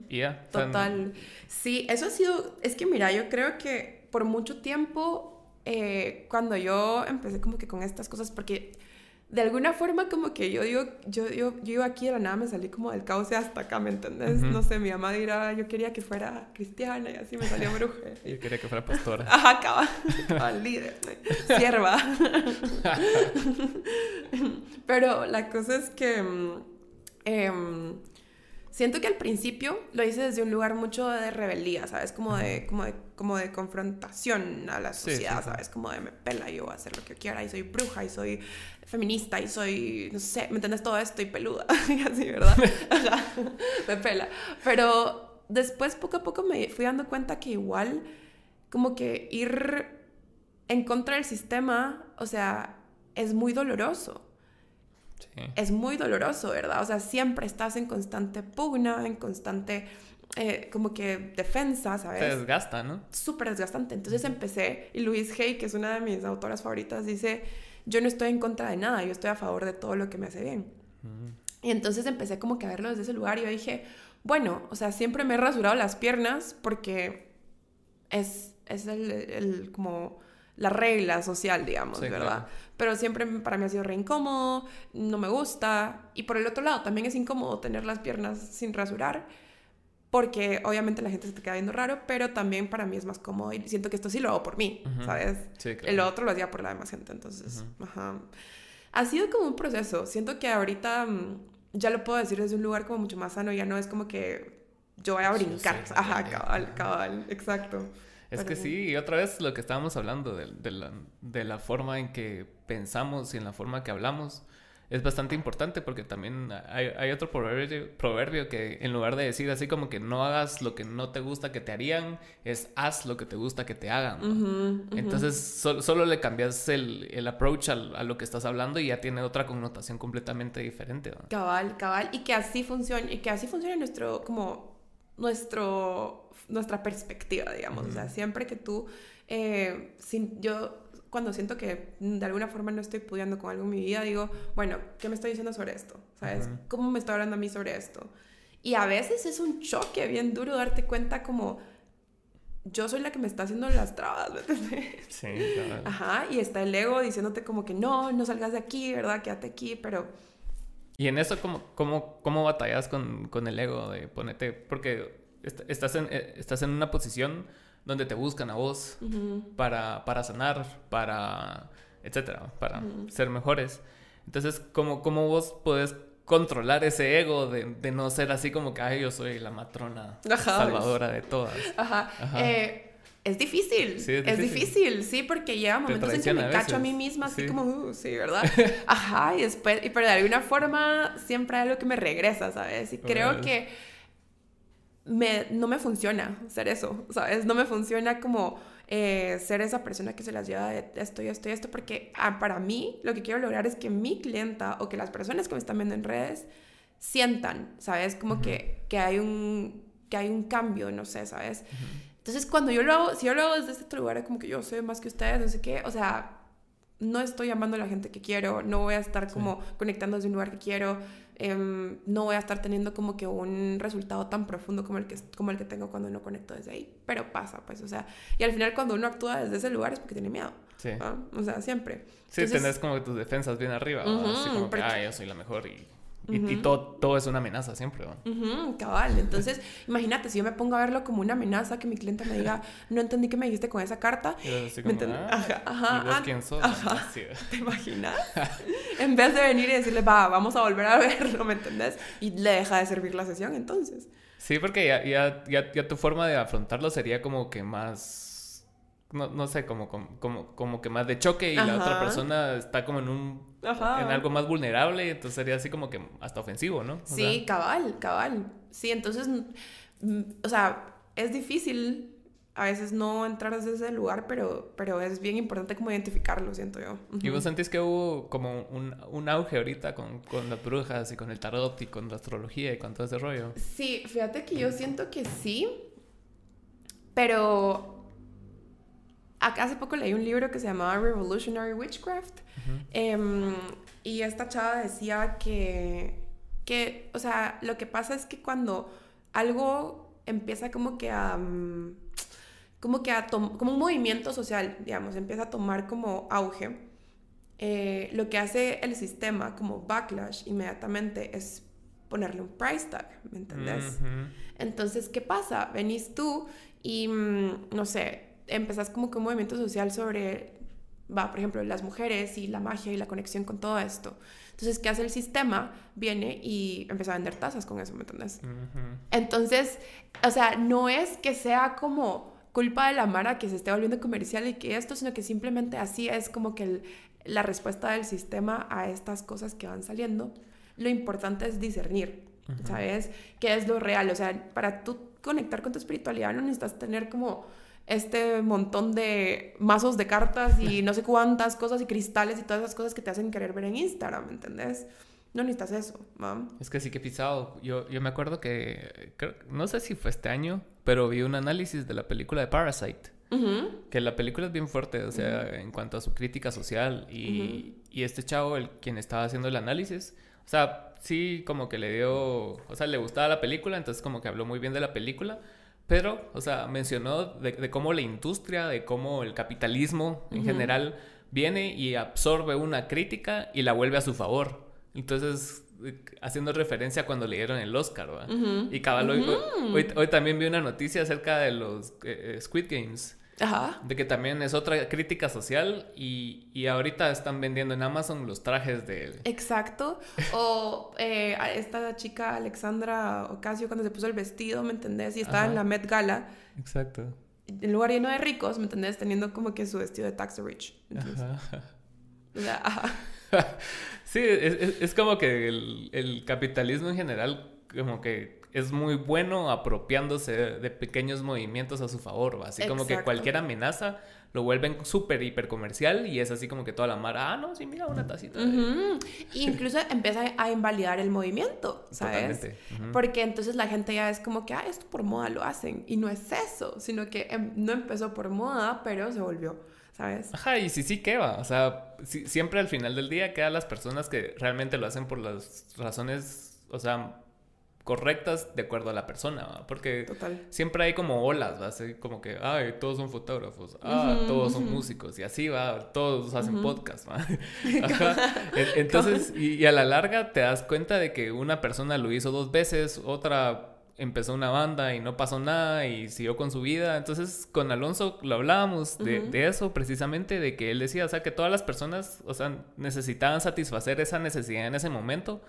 y ya. Total. Sí, eso ha sido, es que mira, yo creo que por mucho tiempo, eh, cuando yo empecé como que con estas cosas, porque de alguna forma como que yo digo, yo, yo, yo iba aquí de la nada, me salí como del caos hasta acá, ¿me entendés? No sé, mi mamá dirá, yo quería que fuera cristiana y así me salió bruja. yo quería que fuera pastora. Ajá, acaba, líder, sierva. Pero la cosa es que eh, siento que al principio lo hice desde un lugar mucho de rebeldía, ¿sabes? Como de, como de, como de confrontación a la sociedad, ¿sabes? Como de me pela, yo voy a hacer lo que quiera y soy bruja y soy feminista y soy, no sé, ¿me entiendes? Todo esto y peluda y así, ¿verdad? me pela. Pero después poco a poco me fui dando cuenta que igual como que ir en contra del sistema, o sea, es muy doloroso. Es muy doloroso, ¿verdad? O sea, siempre estás en constante pugna, en constante eh, como que defensa, ¿sabes? Te desgasta, ¿no? Súper desgastante. Entonces empecé, y Louise Hay, que es una de mis autoras favoritas, dice, yo no estoy en contra de nada, yo estoy a favor de todo lo que me hace bien. Y entonces empecé como que a verlo desde ese lugar y yo dije, bueno, o sea, siempre me he rasurado las piernas porque es, es el, el como la regla social, digamos, ¿verdad? Pero siempre para mí ha sido re incómodo, no me gusta. Y por el otro lado, también es incómodo tener las piernas sin rasurar, porque obviamente la gente se te queda viendo raro, pero también para mí es más cómodo y siento que esto sí lo hago por mí, ¿sabes? Sí, claro. El otro lo hacía por la demás gente, entonces, ajá. Ha sido como un proceso. Siento que ahorita mm, ya lo puedo decir desde un lugar como mucho más sano, ya no es como que yo voy a brincar. Ajá, cabal, cabal, exacto. Es que sí, y otra vez lo que estábamos hablando de, de, la, de, la, forma en que pensamos y en la forma que hablamos es bastante importante porque también hay, hay otro proverbio, proverbio, que en lugar de decir así como que no hagas lo que no te gusta que te harían, es haz lo que te gusta que te hagan. Entonces solo le cambias el, el approach a, a, lo que estás hablando y ya tiene otra connotación completamente diferente. Cabal, cabal, y que así funcione, y que así funcione nuestro como nuestro nuestra perspectiva, digamos. O sea, siempre que tú, eh, sin, yo cuando siento que de alguna forma no estoy pudiendo con algo en mi vida, digo, bueno, ¿qué me estoy diciendo sobre esto? ¿Sabes? ¿Cómo me está hablando a mí sobre esto? Y a veces es un choque bien duro darte cuenta como yo soy la que me está haciendo las trabas, ¿me entiendes? Sí, claro. Ajá, y está el ego diciéndote como que no, no salgas de aquí, ¿verdad? Quédate aquí, pero... Y en eso, ¿cómo, cómo, cómo batallas con, con el ego de ponerte? Porque estás en, eh, estás en una posición donde te buscan a vos para, para sanar, para, etcétera, para ser mejores. Entonces, ¿cómo, ¿cómo vos podés controlar ese ego de, de, no ser así como que, ay, yo soy la matrona salvadora de todas? Ajá. Eh, es difícil. Sí, es es difícil. sí, porque llega momentos en que me a cacho a mí misma, así Sí. como, uh, sí, ¿verdad? Ajá, y después, y pero de alguna forma siempre hay algo que me regresa, ¿sabes? Y creo que me, no me funciona ser eso, ¿sabes? No me funciona como eh, ser esa persona que se las lleva de esto y esto y esto, porque ah, para mí lo que quiero lograr es que mi clienta o que las personas que me están viendo en redes sientan, ¿sabes? Como que, que, hay un, que hay un cambio, no sé, ¿sabes? Entonces, cuando yo lo hago, si yo lo hago desde este otro lugar, como que yo sé más que ustedes, no sé qué, o sea, no estoy llamando a la gente que quiero, no voy a estar como conectando desde un lugar que quiero, em, no voy a estar teniendo como que un resultado tan profundo como el, que, como el que tengo cuando no conecto desde ahí. Pero pasa, pues, o sea, y al final cuando uno actúa desde ese lugar es porque tiene miedo. Sí. ¿ah? O sea, siempre. Sí, Entonces- tenés como que tus defensas bien arriba, ¿va? así como que, porque- ah, yo soy la mejor y, y, y todo, todo es una amenaza siempre, ¿va? Ujú, cabal. Entonces, imagínate, si yo me pongo a verlo como una amenaza, que mi cliente me diga, no entendí qué me dijiste con esa carta, así ¿Me como, entiendes? ah, Ajá, ajá, ¿y vos quién sos? ajá. Sí, ¿te imaginas? en vez de venir y decirle, va, vamos a volver a verlo, ¿me entendés? Y le deja de servir la sesión, entonces. Sí, porque ya, ya, ya, ya tu forma de afrontarlo sería como que más... No, no sé, como, como, como, como que más de choque y la otra persona está como en un... Ajá. En algo más vulnerable, entonces sería así como que hasta ofensivo, ¿no? O Sí, sea, cabal, cabal. Sí, entonces, mm, o sea, es difícil a veces no entrar desde ese lugar, pero, pero es bien importante como identificarlo, siento yo. ¿Y vos sentís que hubo como un, un auge ahorita con, con las brujas y con el tarot y con la astrología y con todo ese rollo? Sí, fíjate que yo siento que sí, pero hace poco leí un libro que se llamaba Revolutionary Witchcraft em, y esta chava decía que, que, o sea, lo que pasa es que cuando algo empieza como que a... mm, como que a como un movimiento social, digamos, empieza a tomar como auge, eh, lo que hace el sistema como backlash inmediatamente es ponerle un price tag, ¿me entendés? Entonces, ¿qué pasa? Venís tú y, mm, no sé, empezás como que un movimiento social sobre, va, por ejemplo, las mujeres y la magia y la conexión con todo esto. Entonces, ¿qué hace el sistema? Viene y empieza a vender tazas con eso, ¿me entendés? Ujú. Entonces, o sea, no es que sea como culpa de la Mara que se esté volviendo comercial y que esto, sino que simplemente así es como que el- la respuesta del sistema a estas cosas que van saliendo. Lo importante es discernir, ¿sabes? ¿Qué es lo real? O sea, para tú conectar con tu espiritualidad no necesitas tener como este montón de mazos de cartas y no sé cuántas cosas y cristales y todas esas cosas que te hacen querer ver en Instagram, ¿me entendés? No necesitas eso, ¿va? Es que sí que he pisado. Yo, yo me acuerdo que, creo- no sé si fue este año, pero vi un análisis de la película de Parasite. Ujú. Que la película es bien fuerte, o sea, en cuanto a su crítica social. Y, y este chavo, el quien estaba haciendo el análisis, o sea, sí como que le dio, o sea, le gustaba la película, entonces como que habló muy bien de la película. Pero, o sea, mencionó de, de cómo la industria, de cómo el capitalismo en general viene y absorbe una crítica y la vuelve a su favor. Entonces, haciendo referencia a cuando le dieron el Oscar. Y cabal, hoy, hoy, hoy también vi una noticia acerca de los eh, eh, Squid Games. Ajá. De que también es otra crítica social y, y ahorita están vendiendo en Amazon los trajes de... Exacto. O eh, esta chica Alexandra Ocasio cuando se puso el vestido, ¿me entendés? Y estaba Ajá. en la Met Gala, Exacto. en lugar lleno de ricos, ¿me entendés? Teniendo como que su vestido de Tax the Rich. Entonces, Ajá. o sea, ajá. Sí, es, es- es como que el, el capitalismo en general como que es muy bueno apropiándose de pequeños movimientos a su favor, ¿va? Así como que cualquier amenaza lo vuelven súper hiper comercial y es así como que toda la mara, ah, no, sí, mira, una tacita. de-". Incluso empieza a invalidar el movimiento, ¿sabes? Ujú. Porque entonces la gente ya es como que, ah, esto por moda lo hacen. Y no es eso, sino que em- no empezó por moda, pero se volvió, ¿sabes? Ajá, y sí, sí, ¿qué va? O sea, siempre al final del día quedan las personas que realmente lo hacen por las razones, o sea, correctas de acuerdo a la persona, ¿va? Porque Total. siempre hay como olas, ¿va? Así como que, ay, todos son fotógrafos, ah, todos son músicos, y así va, todos hacen Ujú. podcast, ¿va? Ajá. Entonces, y, y a la larga te das cuenta de que una persona lo hizo dos veces, otra empezó una banda y no pasó nada y siguió con su vida. Entonces, con Alonso lo hablábamos de, de eso precisamente, de que él decía, o sea, que todas las personas, o sea, necesitaban satisfacer esa necesidad en ese momento,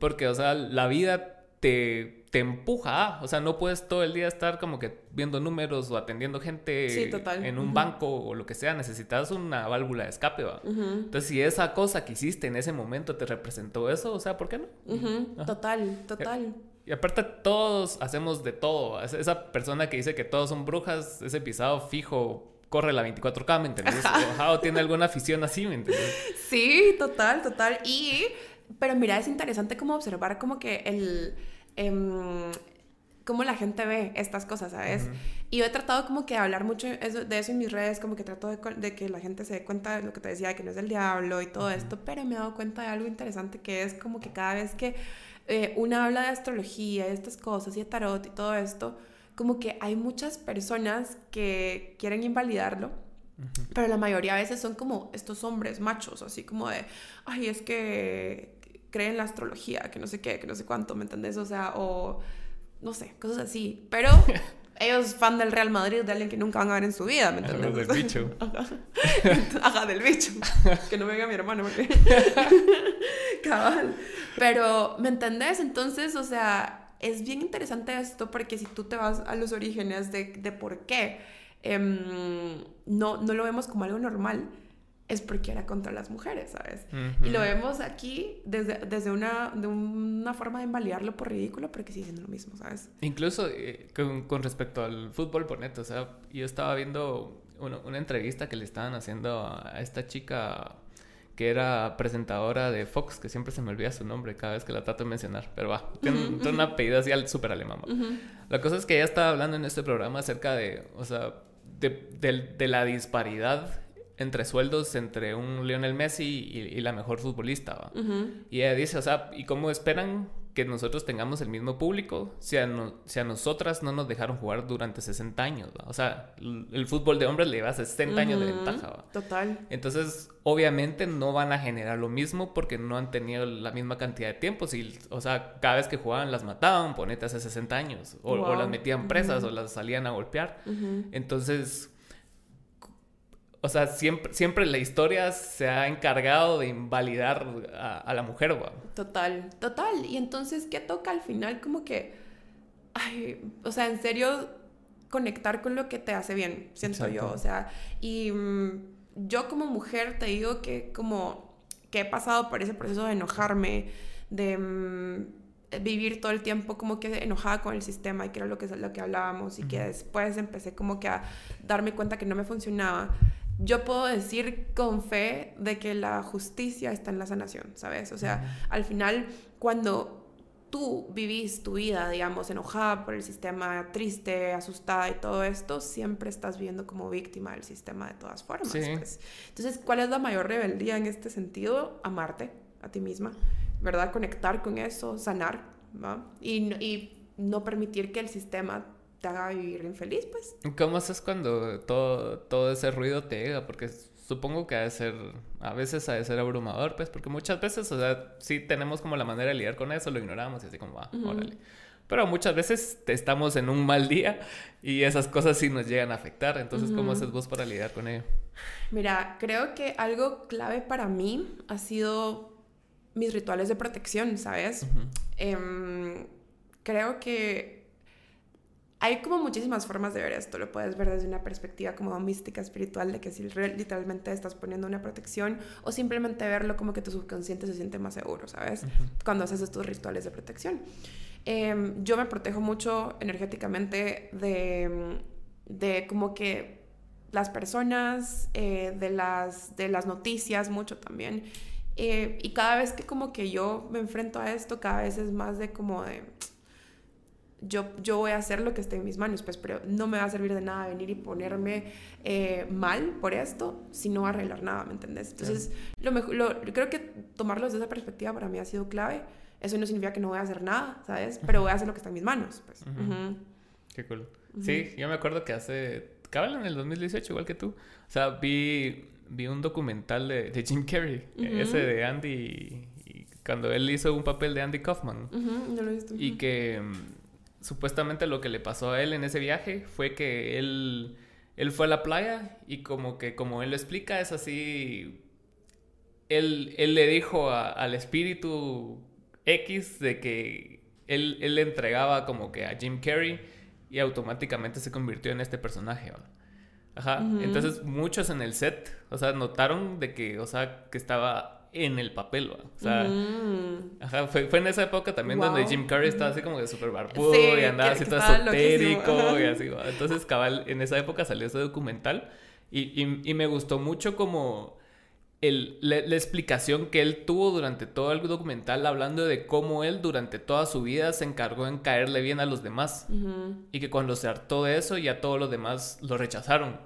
porque, o sea, la vida te, te empuja, o sea, no puedes todo el día estar como que viendo números o atendiendo gente en un banco o lo que sea, necesitas una válvula de escape, ¿va? Entonces, si esa cosa que hiciste en ese momento te representó eso, o sea, ¿por qué no? Total, total. Y aparte todos hacemos de todo. Esa persona que dice que todos son brujas, ese pisado fijo corre la 24K, ¿me entiendes? o tiene alguna afición así, ¿me entiendes? Sí, total, total. Y, pero mira, es interesante como observar como que el... Em, cómo la gente ve estas cosas, ¿sabes? Y yo he tratado como que de hablar mucho de eso en mis redes, como que trato de, que la gente se dé cuenta de lo que te decía, de que no es el diablo y todo esto, pero me he dado cuenta de algo interesante que es como que cada vez que eh, una habla de astrología y estas cosas y de tarot y todo esto, como que hay muchas personas que quieren invalidarlo, pero la mayoría a veces son como estos hombres machos, así como de, ay, es que creen en la astrología, que no sé qué, que no sé cuánto, ¿me entendés? O sea, o no sé, cosas así, pero... ellos fan del Real Madrid, de alguien que nunca van a ver en su vida, ¿me entiendes? del bicho. Ajá. del bicho. que no venga mi hermano, porque... Cabal. Pero, ¿me entendés? Entonces, o sea, es bien interesante esto porque si tú te vas a los orígenes de, de por qué em, no, no lo vemos como algo normal, es porque era contra las mujeres, ¿sabes? Y lo vemos aquí desde, desde una, de una forma de invalidarlo por ridículo, pero que sigue siendo lo mismo, ¿sabes? Incluso eh, con, con, respecto al fútbol, por neto, o sea, yo estaba viendo una, una entrevista que le estaban haciendo a esta chica que era presentadora de Fox, que siempre se me olvida su nombre cada vez que la trato de mencionar, pero va, tiene, un apellido así al súper alemán. La cosa es que ella estaba hablando en este programa acerca de, o sea, de, de, la disparidad entre sueldos entre un Lionel Messi y, la mejor futbolista. Y ella dice, o sea, ¿y cómo esperan que nosotros tengamos el mismo público si a, si a nosotras no nos dejaron jugar durante 60 años. O sea, el fútbol de hombres le lleva 60 años de ventaja. Total. Entonces, obviamente no van a generar lo mismo porque no han tenido la misma cantidad de tiempo. Si, o sea, cada vez que jugaban las mataban, ponete hace 60 años. O, las metían presas o las salían a golpear. Entonces o sea, siempre, siempre la historia se ha encargado de invalidar a, la mujer, güey. Total, total. Y entonces, ¿qué toca al final? Como que, ay, o sea, en serio, conectar con lo que te hace bien, siento yo. O sea, y mm, yo como mujer te digo que como que he pasado por ese proceso de enojarme, de mm, vivir todo el tiempo como que enojada con el sistema y que era lo que, lo que hablábamos y que después empecé como que a darme cuenta que no me funcionaba yo puedo decir con fe de que la justicia está en la sanación, ¿sabes? O sea, al final, cuando tú vivís tu vida, digamos, enojada por el sistema, triste, asustada y todo esto, siempre estás viendo como víctima del sistema de todas formas. Pues. Entonces, ¿cuál es la mayor rebeldía en este sentido? Amarte a ti misma, ¿verdad? Conectar con eso, sanar, ¿va? Y, y no permitir que el sistema te haga vivir infeliz, pues. ¿Cómo haces cuando todo, todo ese ruido te llega? Porque supongo que ha de ser, a veces ha de ser abrumador, pues, porque muchas veces, o sea, sí tenemos como la manera de lidiar con eso, lo ignoramos y así como, va, ah, órale. Pero muchas veces estamos en un mal día y esas cosas sí nos llegan a afectar. Entonces, ¿cómo haces vos para lidiar con ello? Mira, creo que algo clave para mí ha sido mis rituales de protección, ¿sabes? Em, creo que hay como muchísimas formas de ver esto. Lo puedes ver desde una perspectiva como mística, espiritual, de que si literalmente estás poniendo una protección, o simplemente verlo como que tu subconsciente se siente más seguro, ¿sabes? Cuando haces estos rituales de protección. Em, yo me protejo mucho energéticamente de, de como que las personas, eh, de, las, de las noticias, mucho también. Eh, y cada vez que como que yo me enfrento a esto, cada vez es más de como de yo, yo voy a hacer lo que esté en mis manos, pues, pero no me va a servir de nada venir y ponerme eh, mal por esto si no va a arreglar nada, ¿me entendés? Entonces, lo mejor, lo, creo que tomarlo desde esa perspectiva para mí ha sido clave. Eso no significa que no voy a hacer nada, ¿sabes? Pero voy a hacer lo que está en mis manos, pues. Qué cool. Sí, yo me acuerdo que hace, cabal en el 2018, igual que tú, o sea, vi, vi un documental de, de Jim Carrey, ese de Andy, cuando él hizo un papel de Andy Kaufman. lo he visto. Y que supuestamente lo que le pasó a él en ese viaje fue que él, él fue a la playa y como que como él lo explica es así, él, él le dijo al espíritu X de que él, él le entregaba como que a Jim Carrey y automáticamente se convirtió en este personaje. Ajá. Entonces muchos en el set, o sea, notaron de que, o sea, que estaba en el papel, ¿va? O sea, ajá, fue, fue, en esa época también donde Jim Carrey estaba así como de súper barbudo y andaba así todo esotérico y así, ¿va? Entonces, cabal, en esa época salió ese documental y, y, y me gustó mucho como el, la, explicación que él tuvo durante todo el documental hablando de cómo él durante toda su vida se encargó en caerle bien a los demás y que cuando se hartó de eso ya todos los demás lo rechazaron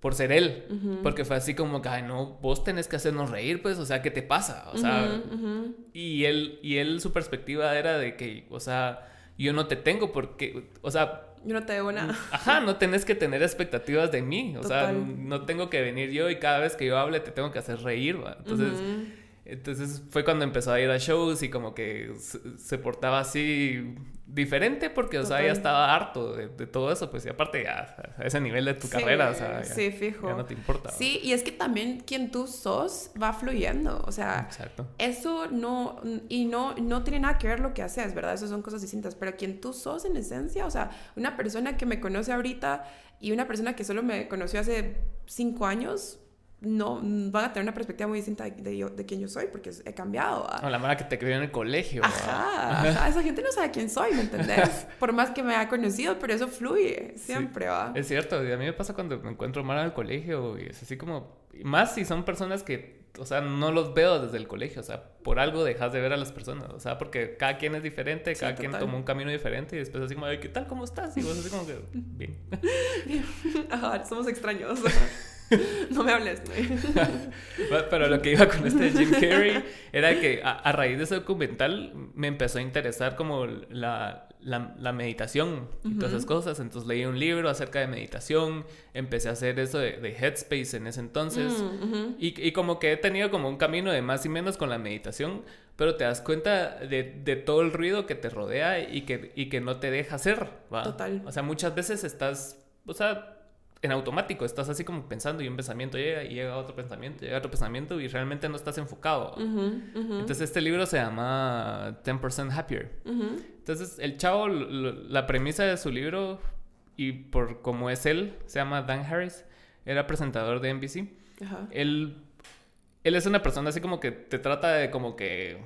por ser él porque fue así como que ay no vos tenés que hacernos reír pues o sea qué te pasa o sea y él y él su perspectiva era de que o sea yo no te tengo porque o sea yo no te debo nada. Ajá, no tenés que tener expectativas de mí. O sea, no tengo que venir yo y cada vez que yo hable te tengo que hacer reír, ¿va? Entonces, entonces fue cuando empezó a ir a shows y como que se, portaba así diferente porque, o sea, ya estaba harto de, todo eso, pues, y aparte ya a ese nivel de tu carrera, o sea, ya, sí, fijo. ya no te importa. Sí, y es que también quien tú sos va fluyendo, o sea, Exacto. eso no, y no, no tiene nada que ver lo que haces, ¿verdad? Eso son cosas distintas, pero quien tú sos en esencia, o sea, una persona que me conoce ahorita y una persona que solo me conoció hace cinco años, no van a tener una perspectiva muy distinta de, de, quién yo soy, porque he cambiado. O la manera que te crió en el colegio. Ajá, esa gente no sabe quién soy, ¿me entendés? Por más que me haya conocido, pero eso fluye siempre, ¿va? Es cierto, a mí me pasa cuando me encuentro mal en el colegio y es así como, más si son personas que, o sea, no los veo desde el colegio, o sea, por algo dejas de ver a las personas, o sea, porque cada quien es diferente, cada quien tomó un camino diferente y después así como, ¿qué tal? ¿Cómo estás? Y vos así como que, bien. bien. Ajá, somos extraños. no me hables. Pero lo que iba con este Jim Carrey era que a, raíz de ese documental me empezó a interesar como la, la, meditación y todas esas cosas. Entonces leí un libro acerca de meditación, empecé a hacer eso de, Headspace en ese entonces. Mm, y, y, como que he tenido como un camino de más y menos con la meditación, pero te das cuenta de, de todo el ruido que te rodea y que, y que no te deja hacer. Total. O sea, muchas veces estás, o sea, en automático, estás así como pensando y un pensamiento llega y llega otro pensamiento, llega otro pensamiento y realmente no estás enfocado. Entonces este libro se llama 10% Happier. Entonces el chavo, la premisa de su libro y por cómo es él, se llama Dan Harris, era presentador de NBC. Él, él es una persona así como que te trata de como que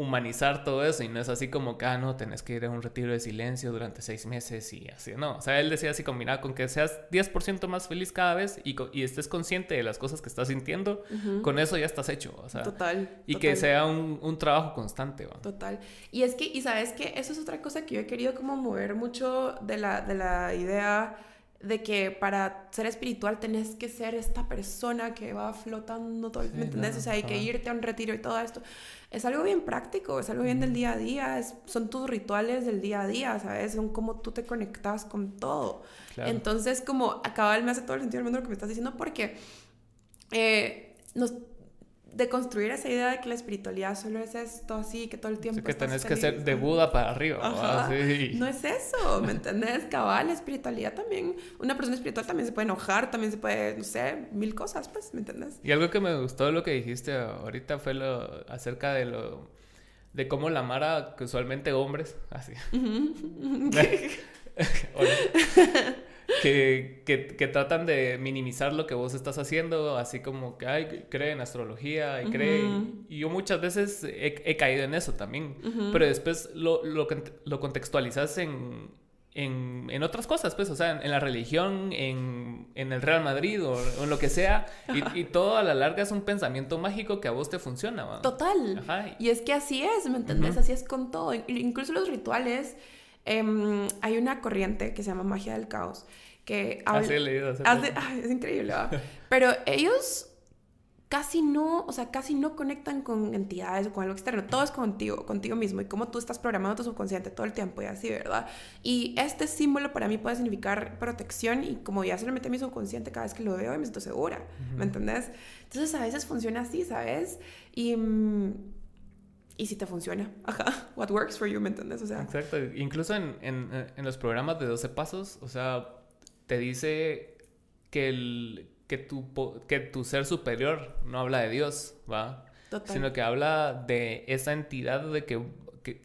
humanizar todo eso y no es así como que, ah, no, tenés que ir a un retiro de silencio durante seis meses y así, no. O sea, él decía así mira, con que seas 10% más feliz cada vez y, y, estés consciente de las cosas que estás sintiendo, con eso ya estás hecho, o sea. Total. Y que sea un, un trabajo constante, ¿va? Total. Y es que, y sabes que eso es otra cosa que yo he querido como mover mucho de la, de la idea de que para ser espiritual tenés que ser esta persona que va flotando todo, ¿me entendés? o sea, hay que irte a un retiro y todo esto. Es algo bien práctico, es algo bien del día a día, son tus rituales del día a día, ¿sabes? Son como tú te conectas con todo. Entonces, como acaba me hace todo el sentido del mundo lo que me estás diciendo porque eh, nos de construir esa idea de que la espiritualidad solo es esto así, que todo el tiempo... que tenés que ser de Buda para arriba. No es eso, ¿me entendés? Cabal, la espiritualidad también, una persona espiritual también se puede enojar, también se puede, no sé, mil cosas, pues, ¿me entendés? Y algo que me gustó de lo que dijiste ahorita fue lo acerca de lo... de cómo la Mara, que usualmente hombres, así. que, que, tratan de minimizar lo que vos estás haciendo, así como que, ay, cree en astrología y cree. Y yo muchas veces he, caído en eso también, pero después lo, lo, lo contextualizas en, en, en, otras cosas, pues, o sea, en, la religión, en, en, el Real Madrid o, en lo que sea, y, y, todo a la larga es un pensamiento mágico que a vos te funciona. Total. Y es que así es, ¿me entendés? Así es con todo. Incluso los rituales Em, hay una corriente que se llama magia del caos que habla... leído, es increíble, Pero ellos casi no, o sea, casi no conectan con entidades o con algo externo. Todo es contigo, contigo mismo y cómo tú estás programando tu subconsciente todo el tiempo y así, ¿verdad? Y este símbolo para mí puede significar protección y como ya se lo mete a mi subconsciente cada vez que lo veo y me siento segura, ¿me entendés? Entonces a veces funciona así, ¿sabes? Y... Mm, y si te funciona. Ajá. What works for you, ¿me entiendes? O sea. Exacto. Incluso en, en, en, los programas de 12 pasos, o sea, te dice que, el, que, tu, que tu ser superior no habla de Dios, ¿va? Total. Sino que habla de esa entidad de que,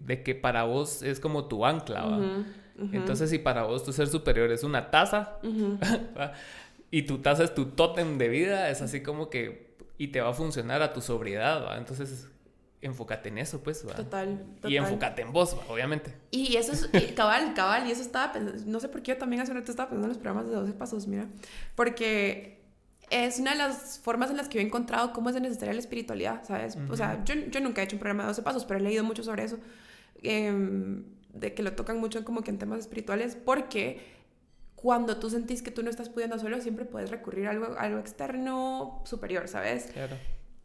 de que para vos es como tu ancla, ¿va? Entonces, si para vos tu ser superior es una taza, y tu taza es tu tótem de vida, es así como que, y te va a funcionar a tu sobriedad, ¿va? Entonces, enfócate en eso, pues. Total, total. Y enfócate en vos, obviamente. Y eso es, cabal, cabal, y eso estaba pensando, no sé por qué yo también hace un rato estaba pensando en los programas de 12 pasos, mira, porque es una de las formas en las que yo he encontrado cómo es necesaria la espiritualidad, ¿sabes? O sea, yo, yo, nunca he hecho un programa de 12 pasos, pero he leído mucho sobre eso, em, de que lo tocan mucho como que en temas espirituales, porque cuando tú sentís que tú no estás pudiendo solo, siempre puedes recurrir a algo, algo externo superior, ¿sabes? Claro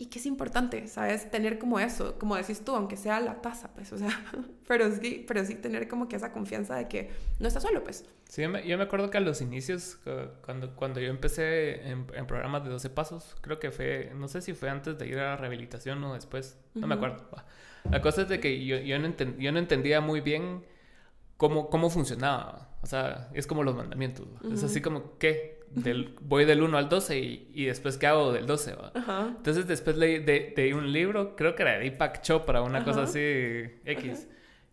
y que es importante, ¿sabes? Tener como eso, como decís tú, aunque sea la taza, pues, o sea, pero sí, pero sí tener como que esa confianza de que no estás solo, pues. Sí, yo me, acuerdo que a los inicios, cuando, cuando yo empecé en, programas de 12 pasos, creo que fue, no sé si fue antes de ir a la rehabilitación o después, no me acuerdo. La cosa es de que yo, yo, no, yo no entendía muy bien cómo, cómo funcionaba, o sea, es como los mandamientos, es así como, ¿qué? Del, voy del 1 al 12 y, después qué hago del 12, Entonces después leí de, un libro, creo que era de Deepak Chopra, una cosa así X,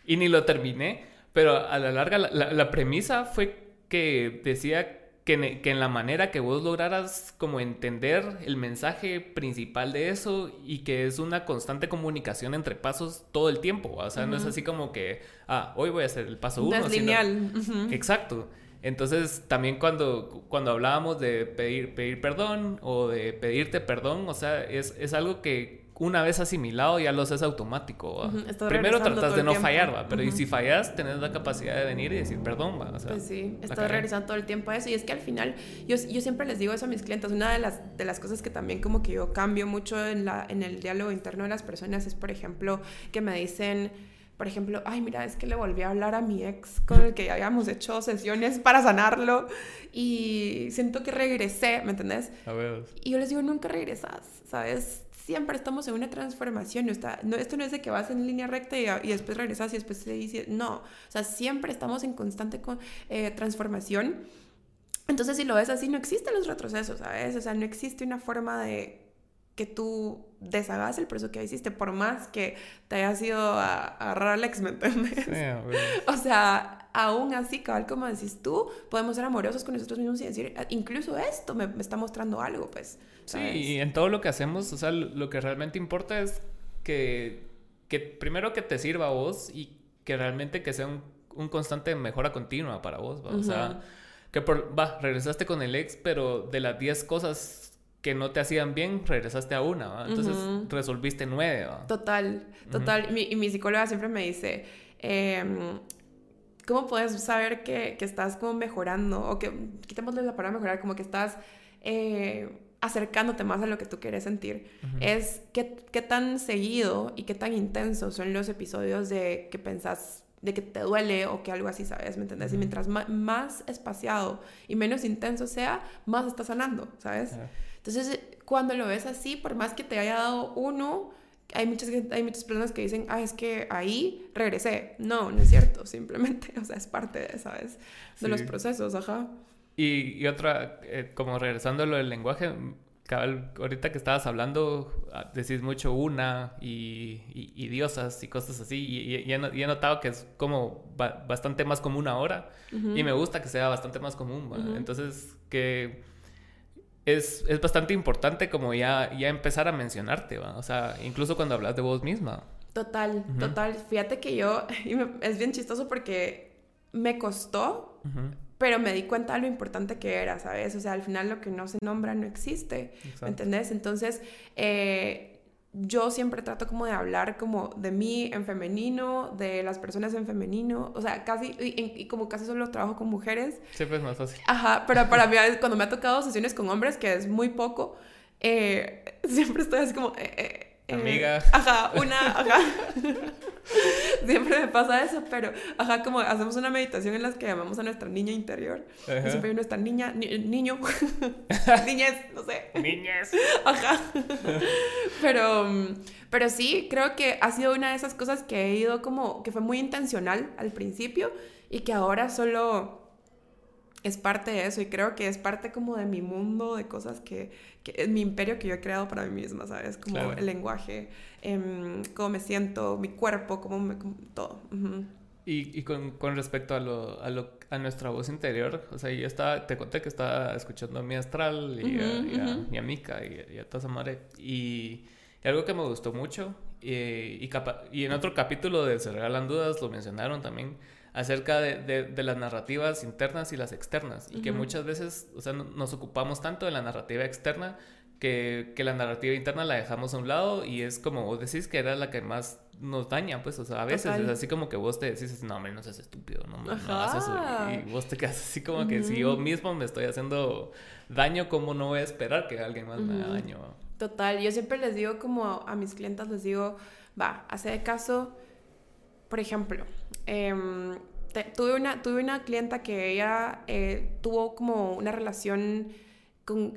y ni lo terminé, pero a la larga la, premisa fue que decía que, que, en la manera que vos lograras como entender el mensaje principal de eso y que es una constante comunicación entre pasos todo el tiempo, o sea, no es así como que, ah, hoy voy a hacer el paso 1. es lineal. Exacto. Entonces, también cuando, cuando hablábamos de pedir, pedir perdón o de pedirte perdón, o sea, es, es algo que una vez asimilado ya lo haces automático. Primero tratas de no fallar, ¿va? pero y si fallas, tenés la capacidad de venir y decir perdón. ¿va? pues sí, estoy regresando todo el tiempo a eso. Y es que al final, yo, yo siempre les digo eso a mis clientes, una de las, de las cosas que también como que yo cambio mucho en, la, en el diálogo interno de las personas es, por ejemplo, que me dicen por ejemplo, ay, mira, es que le volví a hablar a mi ex con el que ya habíamos hecho sesiones para sanarlo y siento que regresé, ¿me entendés? A ver. Y yo les digo, nunca regresas, ¿sabes? Siempre estamos en una transformación. Está, no, esto no es de que vas en línea recta y, después regresas y después se dice, no, o sea, siempre estamos en constante eh, transformación. Entonces, si lo ves así, no existen los retrocesos, ¿sabes? O sea, no existe una forma de que tú deshagas el proceso que hiciste, por más que te haya sido a, agarrar al ex, ¿me entiendes? o sea, aún así, cabal, como decís tú, podemos ser amorosos con nosotros mismos y decir, ah, incluso esto me, está mostrando algo, pues. Sí, y en todo lo que hacemos, o sea, lo que realmente importa es que, que primero que te sirva a vos y que realmente que sea un, un constante mejora continua para vos, ¿va? O sea, que por, va, regresaste con el ex, pero de las 10 cosas que no te hacían bien, regresaste a una, entonces resolviste nueve. Total, total. y mi psicóloga siempre me dice, em, ¿cómo puedes saber que, estás como mejorando? O que, quitémosle la palabra mejorar, como que estás eh, acercándote más a lo que tú quieres sentir. Es qué, qué tan seguido y qué tan intenso son los episodios de que pensás de que te duele o que algo así, ¿sabes? ¿Me entiendes? Y mientras más, espaciado y menos intenso sea, más estás sanando, ¿sabes? Entonces, cuando lo ves así, por más que te haya dado uno, hay muchas, hay muchas personas que dicen, ah, es que ahí regresé. No, no es cierto, simplemente, o sea, es parte de, ¿sabes? De los procesos, ajá. Y, y otra, eh, como regresando a lo del lenguaje, cabal, ahorita que estabas hablando, ah, decís mucho una y, y, diosas y cosas así, y, y, he, notado que es como bastante más común ahora, y me gusta que sea bastante más común, entonces que es, es, bastante importante como ya, ya empezar a mencionarte, ¿va? O sea, incluso cuando hablas de vos misma. Total, total. Fíjate que yo, es bien chistoso porque me costó, pero me di cuenta de lo importante que era, ¿sabes? O sea, al final lo que no se nombra no existe, ¿me entendés? Entonces, eh, yo siempre trato como de hablar como de mí en femenino, de las personas en femenino, o sea, casi, y, como casi solo trabajo con mujeres. Siempre es más fácil. Ajá, pero para mí cuando me ha tocado sesiones con hombres, que es muy poco, eh, siempre estoy así como... Eh, eh eh, Amiga. Ajá, una, ajá. siempre me pasa eso, pero, ajá, como hacemos una meditación en la que llamamos a nuestra niña interior. siempre hay nuestra niña, niño, niñez, no sé. Niñez. Ajá. pero, pero sí, creo que ha sido una de esas cosas que he ido como, que fue muy intencional al principio y que ahora solo es parte de eso y creo que es parte como de mi mundo, de cosas que, que es mi imperio que yo he creado para mí misma, ¿sabes? Como el lenguaje, eh, cómo me siento, mi cuerpo, cómo me... todo. Y, y con, con, respecto a, lo, a, lo, a nuestra voz interior, o sea, yo estaba, te conté que estaba escuchando a mi astral y, a, y, a, Mika y, a toda esa madre. Y, algo que me gustó mucho, y, y, en otro capítulo de Se Regalan Dudas lo mencionaron también, acerca de, de, las narrativas internas y las externas. Y que muchas veces, o sea, nos ocupamos tanto de la narrativa externa que, que, la narrativa interna la dejamos a un lado y es como vos decís que era la que más nos daña, pues, o sea, a veces es así como que vos te decís, no, hombre, no seas estúpido, no, no haces eso. Y vos te quedas así como que si yo mismo me estoy haciendo daño, ¿cómo no voy a esperar que alguien más me haga daño? Total, yo siempre les digo como a mis clientes, les digo, va, hace caso, por ejemplo, em, tuve, una, tuve una clienta que ella eh, tuvo como una relación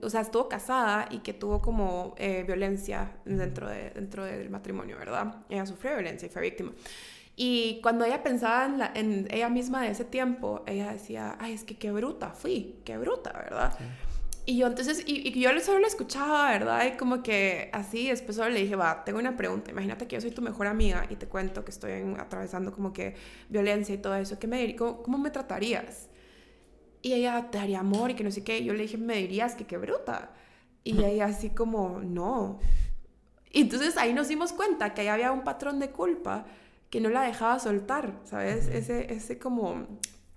o sea, estuvo casada y que tuvo como eh, violencia dentro, de, dentro del matrimonio, ¿verdad? Ella sufrió violencia y fue víctima. Y cuando ella pensaba en, la, en ella misma de ese tiempo, ella decía, ay, es que qué bruta fui, qué bruta, ¿verdad? Y yo entonces, y, y, yo solo la escuchaba, ¿verdad? Y como que así, después solo le dije, va, tengo una pregunta, imagínate que yo soy tu mejor amiga y te cuento que estoy atravesando como que violencia y todo eso, ¿qué me, cómo, cómo me tratarías? Y ella te daría amor y que no sé qué. Y yo le dije, me dirías que qué bruta. Y ella así como, no. Y entonces ahí nos dimos cuenta que ahí había un patrón de culpa que no la dejaba soltar, ¿sabes? Ese, ese como,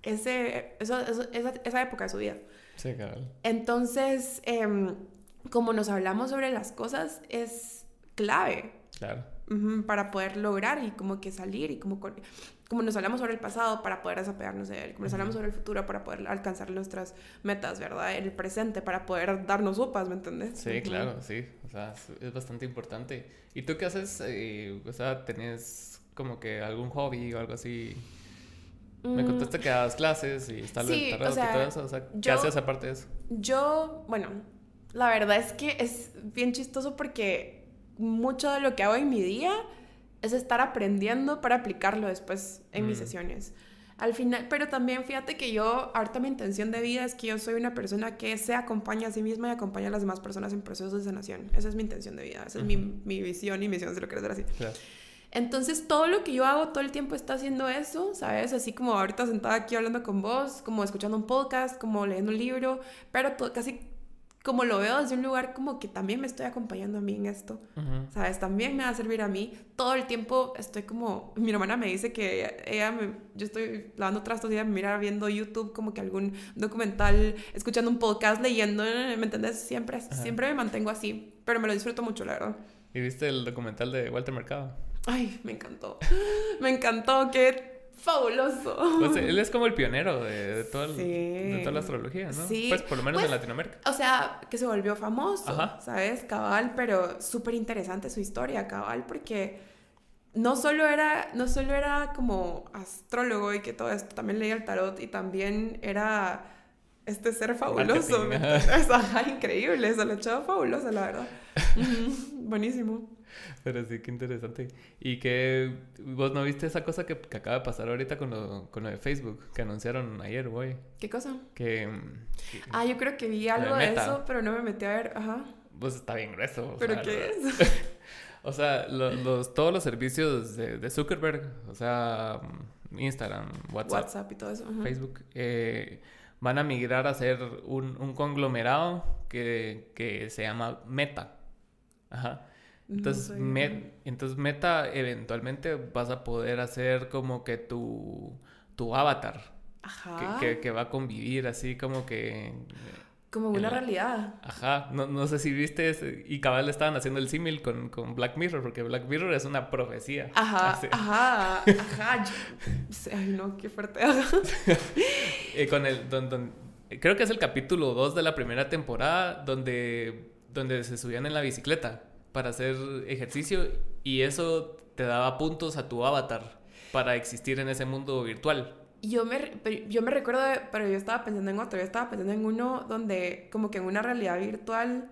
ese, eso, esa, esa, época de su vida. Sí, claro. Entonces, em, como nos hablamos sobre las cosas, es clave. Claro. para poder lograr y como que salir y como como nos hablamos sobre el pasado para poder desapegarnos de él, como nos hablamos sobre el futuro para poder alcanzar nuestras metas, ¿verdad? El presente para poder darnos sopas, ¿me entiendes? Sí, claro, sí, o sea, es bastante importante. ¿Y tú qué haces? Eh, o sea, ¿tenés como que algún hobby o algo así? Me mm. contaste que das clases y está sí, el o sea, y todo eso, o sea, ¿qué haces aparte de eso? Yo, bueno, la verdad es que es bien chistoso porque mucho de lo que hago en mi día es estar aprendiendo para aplicarlo después en mis mm. sesiones. Al final, pero también fíjate que yo, harta mi intención de vida es que yo soy una persona que se acompaña a sí misma y acompaña a las demás personas en procesos de sanación. Esa es mi intención de vida, esa es mi, mi, visión y misión, si lo quieres ver así. Entonces, todo lo que yo hago todo el tiempo está haciendo eso, ¿sabes? Así como ahorita sentada aquí hablando con vos, como escuchando un podcast, como leyendo un libro, pero casi como lo veo desde un lugar como que también me estoy acompañando a mí en esto, ¿sabes? También me va a servir a mí. Todo el tiempo estoy como, mi hermana me dice que ella, me, yo estoy lavando trastos y ella me mira viendo YouTube como que algún documental, escuchando un podcast, leyendo, ¿me entiendes? Siempre, siempre me mantengo así, pero me lo disfruto mucho, la verdad. ¿Y viste el documental de Walter Mercado? Ay, me encantó. me encantó que fabuloso. Pues él es como el pionero de, toda, de toda la astrología, ¿no? Sí. Pues por lo menos en pues, Latinoamérica. O sea, que se volvió famoso, ¿sabes? Cabal, pero súper interesante su historia, cabal, porque no solo, era, no solo era como astrólogo y que todo esto, también leía el tarot y también era este ser fabuloso. Es increíble, se lo echaba fabulosa, la verdad. Buenísimo. Pero sí, qué interesante. ¿Y que vos no viste esa cosa que, acaba de pasar ahorita con lo, con lo de Facebook, que anunciaron ayer, güey? ¿Qué cosa? Que, Ah, yo creo que vi algo de, eso, pero no me metí a ver, ajá. Pues está bien grueso. ¿Pero qué es? o sea, los, todos los servicios de, Zuckerberg, o sea, Instagram, WhatsApp, WhatsApp y todo eso, Facebook, eh, van a migrar a ser un, un conglomerado que, que se llama Meta. Ajá. Entonces, entonces Meta eventualmente vas a poder hacer como que tu, tu avatar. Ajá. Que, que, va a convivir así como que... Como una realidad. Ajá, no, no, sé si viste, y cabal estaban haciendo el símil con, con, Black Mirror, porque Black Mirror es una profecía. Ajá, ajá, ajá. Ay, no, qué fuerte. y con el, creo que es el capítulo 2 de la primera temporada, donde, donde se subían en la bicicleta para hacer ejercicio y eso te daba puntos a tu avatar para existir en ese mundo virtual. Yo me, yo me recuerdo, pero yo estaba pensando en otro, yo estaba pensando en uno donde como que en una realidad virtual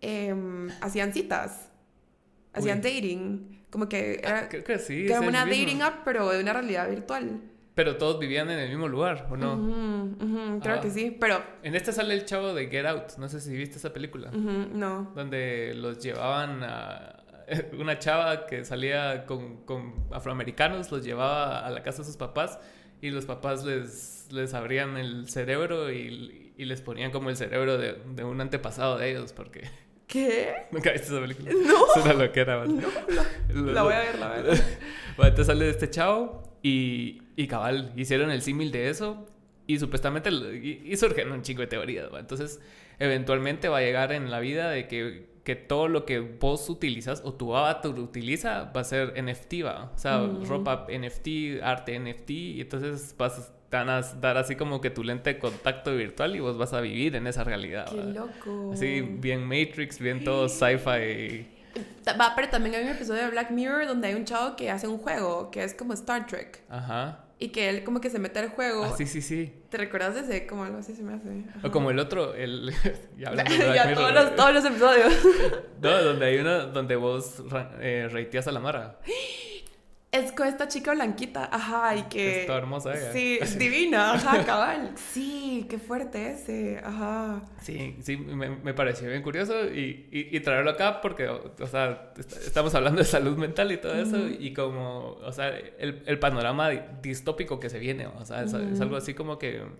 em, hacían citas, hacían dating, como que era, ah, creo que sí, que era una dating app pero de una realidad virtual. Pero todos vivían en el mismo lugar, ¿o no? creo que sí, pero... En este sale el chavo de Get Out, no sé si viste esa película. no. Donde los llevaban a... Una chava que salía con, con, afroamericanos, los llevaba a la casa de sus papás y los papás les, les abrían el cerebro y, y les ponían como el cerebro de, de un antepasado de ellos, porque... ¿Qué? ¿Nunca viste esa película? No. Es una loquera, No, la, la voy a ver, la voy a ver. Bueno, entonces sale este chavo y, y cabal, hicieron el símil de eso y supuestamente y, y surgen un chingo de teorías. ¿va? Entonces, eventualmente va a llegar en la vida de que, que, todo lo que vos utilizas o tu avatar utiliza va a ser NFT, ¿va? O sea, Mm. ropa NFT, arte NFT, y entonces vas te van a dar así como que tu lente de contacto virtual y vos vas a vivir en esa realidad. Qué loco. Así, bien Matrix, bien todo sci-fi. Va, pero también hay un episodio de Black Mirror donde hay un chavo que hace un juego que es como Star Trek. Ajá. Y que él como que se mete al juego. Ah, sí, sí, sí. ¿Te recuerdas de ese? Como algo así se me hace. Ajá. O como el otro, el... ya hablando de ya todos los, todos los episodios. No, donde hay uno donde vos eh, rateas a la Mara. Es con esta chica blanquita, ajá, y que... Está hermosa ella. Sí, divina, ajá, cabal. Sí, qué fuerte ese, ajá. Sí, sí, me, me pareció bien curioso y, y, y traerlo acá porque, o, sea, est- estamos hablando de salud mental y todo eso y como, o sea, el, el panorama di- distópico que se viene, o sea, es, es algo así como que, o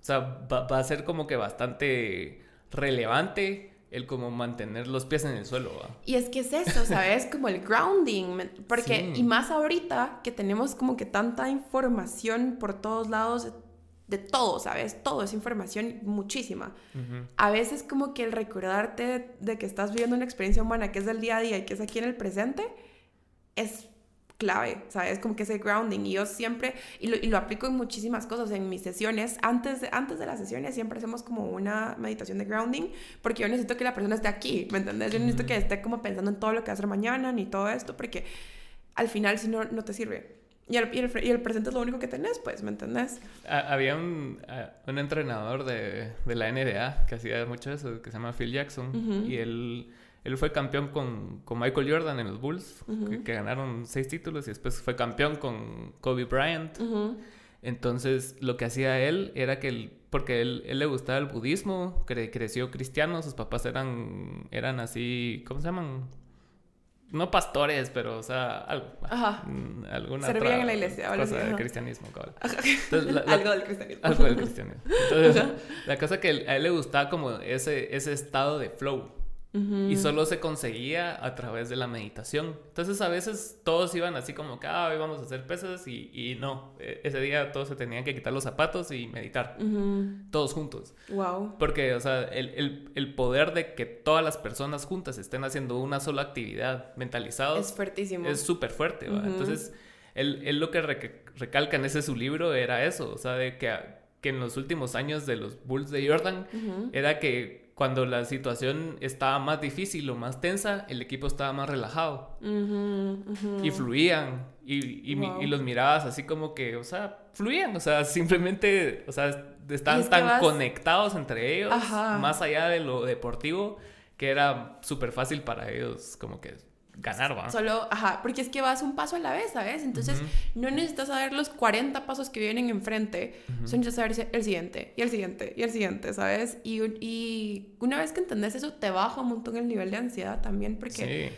sea, va, va a ser como que bastante relevante el como mantener los pies en el suelo, ¿va? Y es que es eso, ¿sabes? Como el grounding, porque, Sí. y más ahorita que tenemos como que tanta información por todos lados, de, todo, ¿sabes? Todo es información muchísima. A veces como que el recordarte de que estás viviendo una experiencia humana que es del día a día y que es aquí en el presente, es clave, ¿sabes? Como que ese grounding. Y yo siempre, y lo, y lo aplico en muchísimas cosas, en mis sesiones, antes de, antes de las sesiones siempre hacemos como una meditación de grounding, porque yo necesito que la persona esté aquí, ¿me entendés? Yo necesito que esté como pensando en todo lo que va a hacer mañana, ni todo esto, porque al final si no, no te sirve. Y el, y, el, y el presente es lo único que tenés, pues, ¿me entendés? Ha- Había un, a- un entrenador de, de la NBA que hacía mucho eso, que se llama Phil Jackson, Ujú. y él, él fue campeón con, con Michael Jordan en los Bulls, Ujú. que, que ganaron seis títulos, y después fue campeón con Kobe Bryant. Ujú. Entonces, lo que hacía él era que, él, porque él, él le gustaba el budismo, cre- creció cristiano, sus papás eran, eran así, ¿cómo se llaman? No pastores, pero, o sea, algo. Ajá. mm, Alguna Servían otra en la iglesia, cosa así, de ajá. cristianismo, cabal. Entonces, la- la- Algo del cristianismo. algo del cristianismo. Entonces, la cosa que a él le gustaba como ese, ese estado de flow. Y solo se conseguía a través de la meditación. Entonces a veces todos iban así como que, ah, hoy vamos a hacer pesas y, y no. E- Ese día todos se tenían que quitar los zapatos y meditar. Todos juntos. Wow. Porque, o sea, el, el, el poder de que todas las personas juntas estén haciendo una sola actividad mentalizados Es fuertísimo. es súper fuerte. Entonces, él, él lo que reca- recalca en ese su libro era eso, o sea, de que, que en los últimos años de los Bulls de Jordan era que cuando la situación estaba más difícil o más tensa, el equipo estaba más relajado y fluían y, y, mi- Wow. y los mirabas así como que, o sea, fluían, o sea, simplemente, o sea, estaban es tan vas- conectados entre ellos, Ajá. más allá de lo deportivo, que era súper fácil para ellos como que ganar, ¿va? Solo, ajá, porque es que vas un paso a la vez, ¿sabes? Entonces, no necesitas saber los 40 pasos que vienen enfrente, solo necesitas saber el siguiente, y el siguiente, y el siguiente, ¿sabes? Y, y una vez que entendés eso, te baja un montón el nivel de ansiedad también, porque Sí.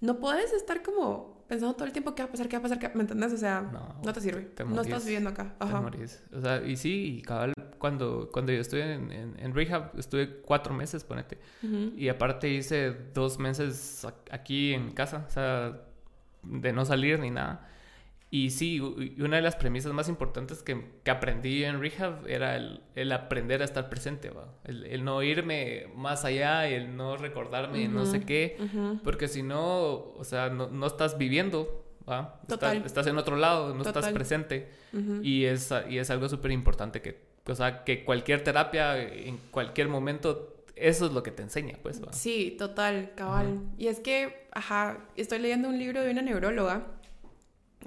no puedes estar como pensando todo el tiempo qué va a pasar, qué va a pasar, qué... ¿me entendés? O sea, no, No, te sirve. te no morís. estás viviendo acá. Te Ajá. morís. O sea, y sí, y cabal, cuando, cuando yo estuve en, en, en rehab, estuve cuatro meses, ponete. Y aparte hice dos meses aquí en casa, o sea, de no salir ni nada. Y sí, una de las premisas más importantes que, que aprendí en rehab era el, el aprender a estar presente, ¿va? El, el no irme más allá, el no recordarme no sé qué, porque si no, o sea, no, no estás viviendo, ¿va? Estás- Total. estás en otro lado, no estás presente. Y es, y es algo súper importante que, o sea, que cualquier terapia en cualquier momento, eso es lo que te enseña, pues. ¿va? Sí, total, cabal. Y es que, ajá, estoy leyendo un libro de una neuróloga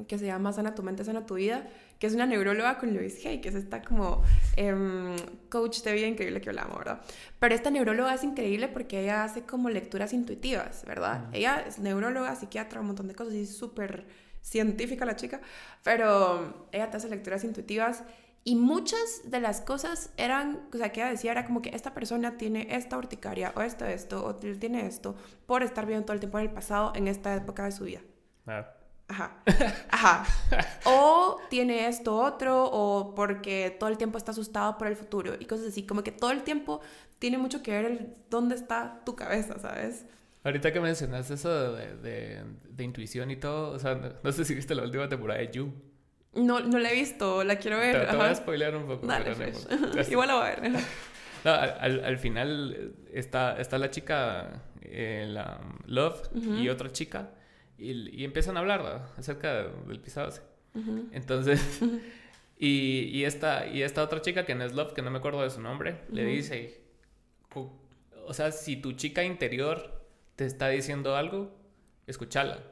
que se llama Sana tu mente, sana tu vida, que es una neuróloga con Louise Hay, que es esta como em, coach de vida increíble que hablamos, ¿verdad? Pero esta neuróloga es increíble porque ella hace como lecturas intuitivas, ¿verdad? Ella es neuróloga, psiquiatra, un montón de cosas y es súper científica la chica, pero ella te hace lecturas intuitivas y muchas de las cosas eran, o sea, que ella decía era como que esta persona tiene esta urticaria o esto, esto, o tiene esto por estar viendo todo el tiempo en el pasado en esta época de su vida. Ah. Ajá. Ajá. O tiene esto otro, o porque todo el tiempo está asustado por el futuro y cosas así. Como que todo el tiempo tiene mucho que ver el dónde está tu cabeza, ¿sabes? Ahorita que mencionas eso de, de, intuición y todo, o sea, no, sé si viste la última temporada de You. No, no la he visto, la quiero ver. Te, voy a spoilear un poco. Igual la voy a ver. No, al, al, final está, está la chica, eh, la Love, y otra chica y, empiezan a hablar acerca del pisado Entonces, y, y, esta, y esta otra chica que no es Love, que no me acuerdo de su nombre, le dice, o sea, si tu chica interior te está diciendo algo, escúchala.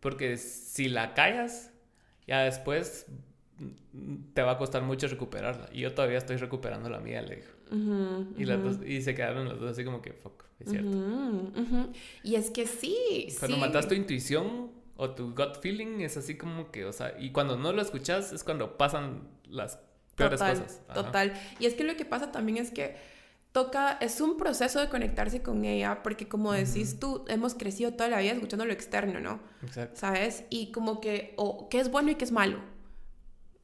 Porque si la callas, ya después te va a costar mucho recuperarla. Y yo todavía estoy recuperando la mía, le dijo. y, las y se quedaron los dos así como que, fuck, es cierto. Y es que sí. Cuando matas tu intuición o tu gut feeling, es así como que, o sea, y cuando no lo escuchas es cuando pasan las peores cosas. Total. Y es que lo que pasa también es que toca, es un proceso de conectarse con ella, porque como decís tú, hemos crecido toda la vida escuchando lo externo, ¿no? Exacto. ¿Sabes? Y como que, o qué es bueno y qué es malo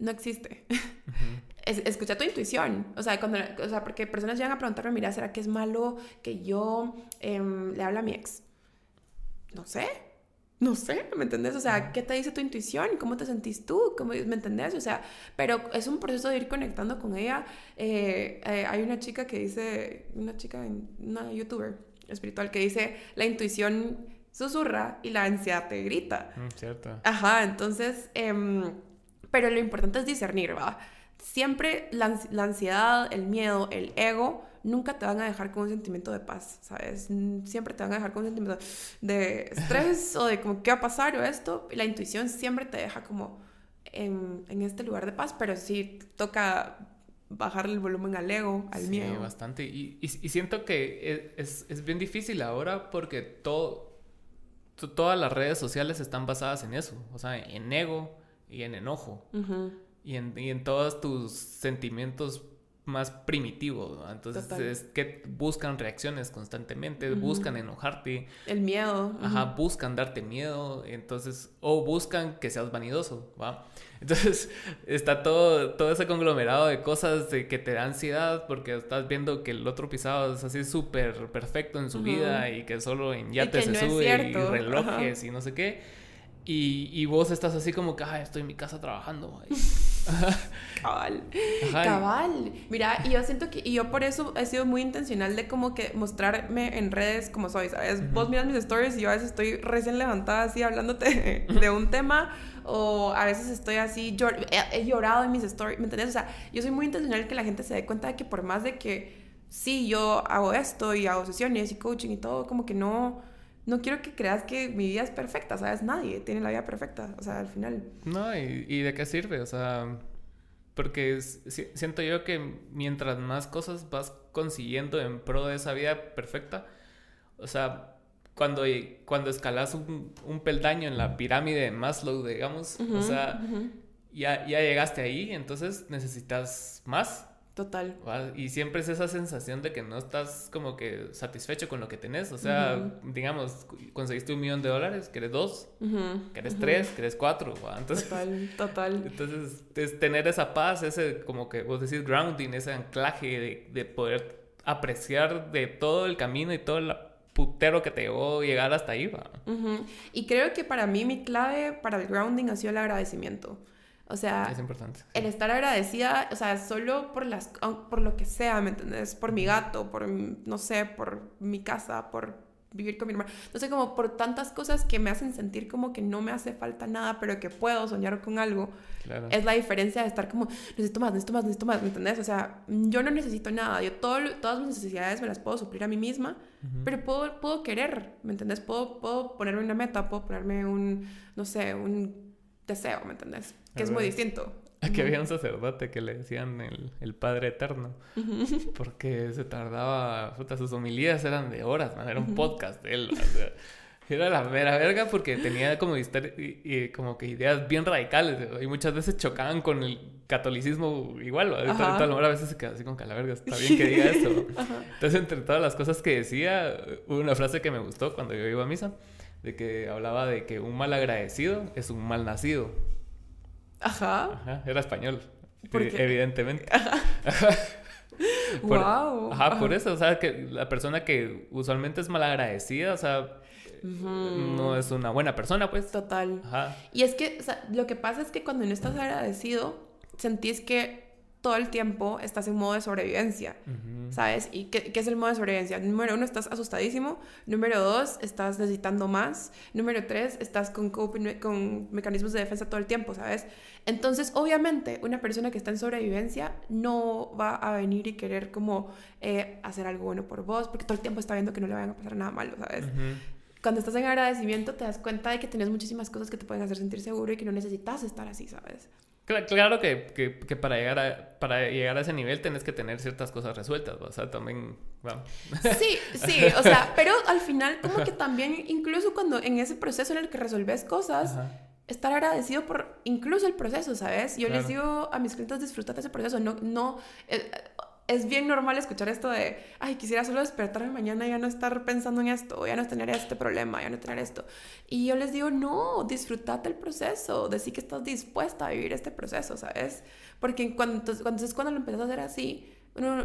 no existe. escucha tu intuición. O sea, cuando, o sea, porque personas llegan a preguntarme, mira, ¿será que es malo que yo em, le hable a mi ex? No sé. No sé, ¿me entendés? O sea, ¿qué te dice tu intuición? ¿Cómo te sentís tú? ¿Cómo, ¿Me entendés? O sea, pero es un proceso de ir conectando con ella. Eh, eh, hay una chica que dice, una chica, una youtuber espiritual que dice, la intuición susurra y la ansiedad te grita. Mm, cierto. Ajá, entonces... Eh, pero lo importante es discernir, ¿va? Siempre la, ansiedad, el miedo, el ego, nunca te van a dejar con un sentimiento de paz, ¿sabes? Siempre te van a dejar con un sentimiento de estrés o de como qué va a pasar o esto. La intuición siempre te deja como en, en este lugar de paz, pero sí toca bajar el volumen al ego, al miedo. Sí, bastante. Y, y, siento que es, es, bien difícil ahora porque todo, todas las redes sociales están basadas en eso, o sea, en ego, y en enojo y, en, y, en, todos tus sentimientos más primitivos. Entonces es que buscan reacciones constantemente, buscan enojarte. El miedo. Ajá, buscan darte miedo, entonces, o buscan que seas vanidoso, ¿va? Entonces está todo, todo ese conglomerado de cosas de que te da ansiedad porque estás viendo que el otro pisado es así súper perfecto en su vida y que solo en yates se sube y relojes y no sé qué. Y, y, vos estás así como que, estoy en mi casa trabajando. cabal. Cabal. Mira, y yo siento que, y yo por eso he sido muy intencional de como que mostrarme en redes como soy, ¿sabes? Vos miras mis stories y yo a veces estoy recién levantada así hablándote de un tema o a veces estoy así, he, llorado en mis stories, ¿me entiendes? O sea, yo soy muy intencional que la gente se dé cuenta de que por más de que sí, yo hago esto y hago sesiones y coaching y todo, como que no no quiero que creas que mi vida es perfecta, ¿sabes? Nadie tiene la vida perfecta, o sea, al final. No, ¿y, de qué sirve? O sea, porque siento yo que mientras más cosas vas consiguiendo en pro de esa vida perfecta, o sea, cuando, cuando escalas un, un peldaño en la pirámide de Maslow, digamos, o sea, ya, ya llegaste ahí, entonces necesitas más. Total. Y siempre es esa sensación de que no estás como que satisfecho con lo que tenés. O sea, digamos, conseguiste un millón de dólares, querés dos, querés tres, querés cuatro. Entonces, total, total. Entonces, es tener esa paz, ese como que vos decís grounding, ese anclaje de, de poder apreciar de todo el camino y todo el putero que te llevó llegar hasta ahí. ¿va? Y creo que para mí mi clave para el grounding ha sido el agradecimiento. O sea, es importante. El estar agradecida, o sea, solo por las por lo que sea, ¿me entiendes? Por mi gato, por no sé, por mi casa, por vivir con mi hermano. No sé, como por tantas cosas que me hacen sentir como que no me hace falta nada, pero que puedo soñar con algo. Claro. Es la diferencia de estar como, necesito más, necesito más, necesito más, ¿me entendés? O sea, yo no necesito nada. Yo todo, todas mis necesidades me las puedo suplir a mí misma, pero puedo, puedo querer, ¿me entendés? Puedo, puedo ponerme una meta, puedo ponerme un, no sé, un deseo, ¿me entendés? Que es muy distinto. Aquí había un sacerdote que le decían el, el Padre Eterno, porque se tardaba, puta, sus homilías eran de horas, man, era un podcast de él. Era la mera verga porque tenía como, y, como que ideas bien radicales y muchas veces chocaban con el catolicismo igual. A veces se quedaba así con que la verga, está bien que diga esto. Entonces, entre todas las cosas que decía, hubo una frase que me gustó cuando yo iba a misa, de que hablaba de que un mal agradecido es un mal nacido. Ajá. Ajá, era español, evidentemente. Ajá. wow. Ajá, por eso, o sea, que la persona que usualmente es mal agradecida, o sea, no es una buena persona, pues. Total. Ajá. Y es que, o sea, lo que pasa es que cuando no estás agradecido, sentís que todo el tiempo estás en modo de sobrevivencia, ¿sabes? ¿Y qué, es el modo de sobrevivencia? Número uno, estás asustadísimo. Número dos, estás necesitando más. Número tres, estás con, con mecanismos de defensa todo el tiempo, ¿sabes? Entonces, obviamente, una persona que está en sobrevivencia no va a venir y querer como eh, hacer algo bueno por vos, porque todo el tiempo está viendo que no le vayan a pasar nada malo, ¿sabes? Cuando estás en agradecimiento te das cuenta de que tienes muchísimas cosas que te pueden hacer sentir seguro y que no necesitas estar así, ¿sabes? Claro que, que, que, para, llegar a, para llegar a ese nivel tenés que tener ciertas cosas resueltas, o sea, también... Sí, sí, o sea, pero al final como que también, incluso cuando en ese proceso en el que resolves cosas, estar agradecido por incluso el proceso, ¿sabes? Yo les digo a mis clientes disfrutar de ese proceso, no... no eh, es bien normal escuchar esto de, ay, quisiera solo despertarme mañana y ya no estar pensando en esto, ya no tener este problema, ya no tener esto. Y yo les digo, no, disfrutate el proceso, decir que estás dispuesta a vivir este proceso, ¿sabes? Porque cuando, cuando, cuando lo empiezas a hacer así,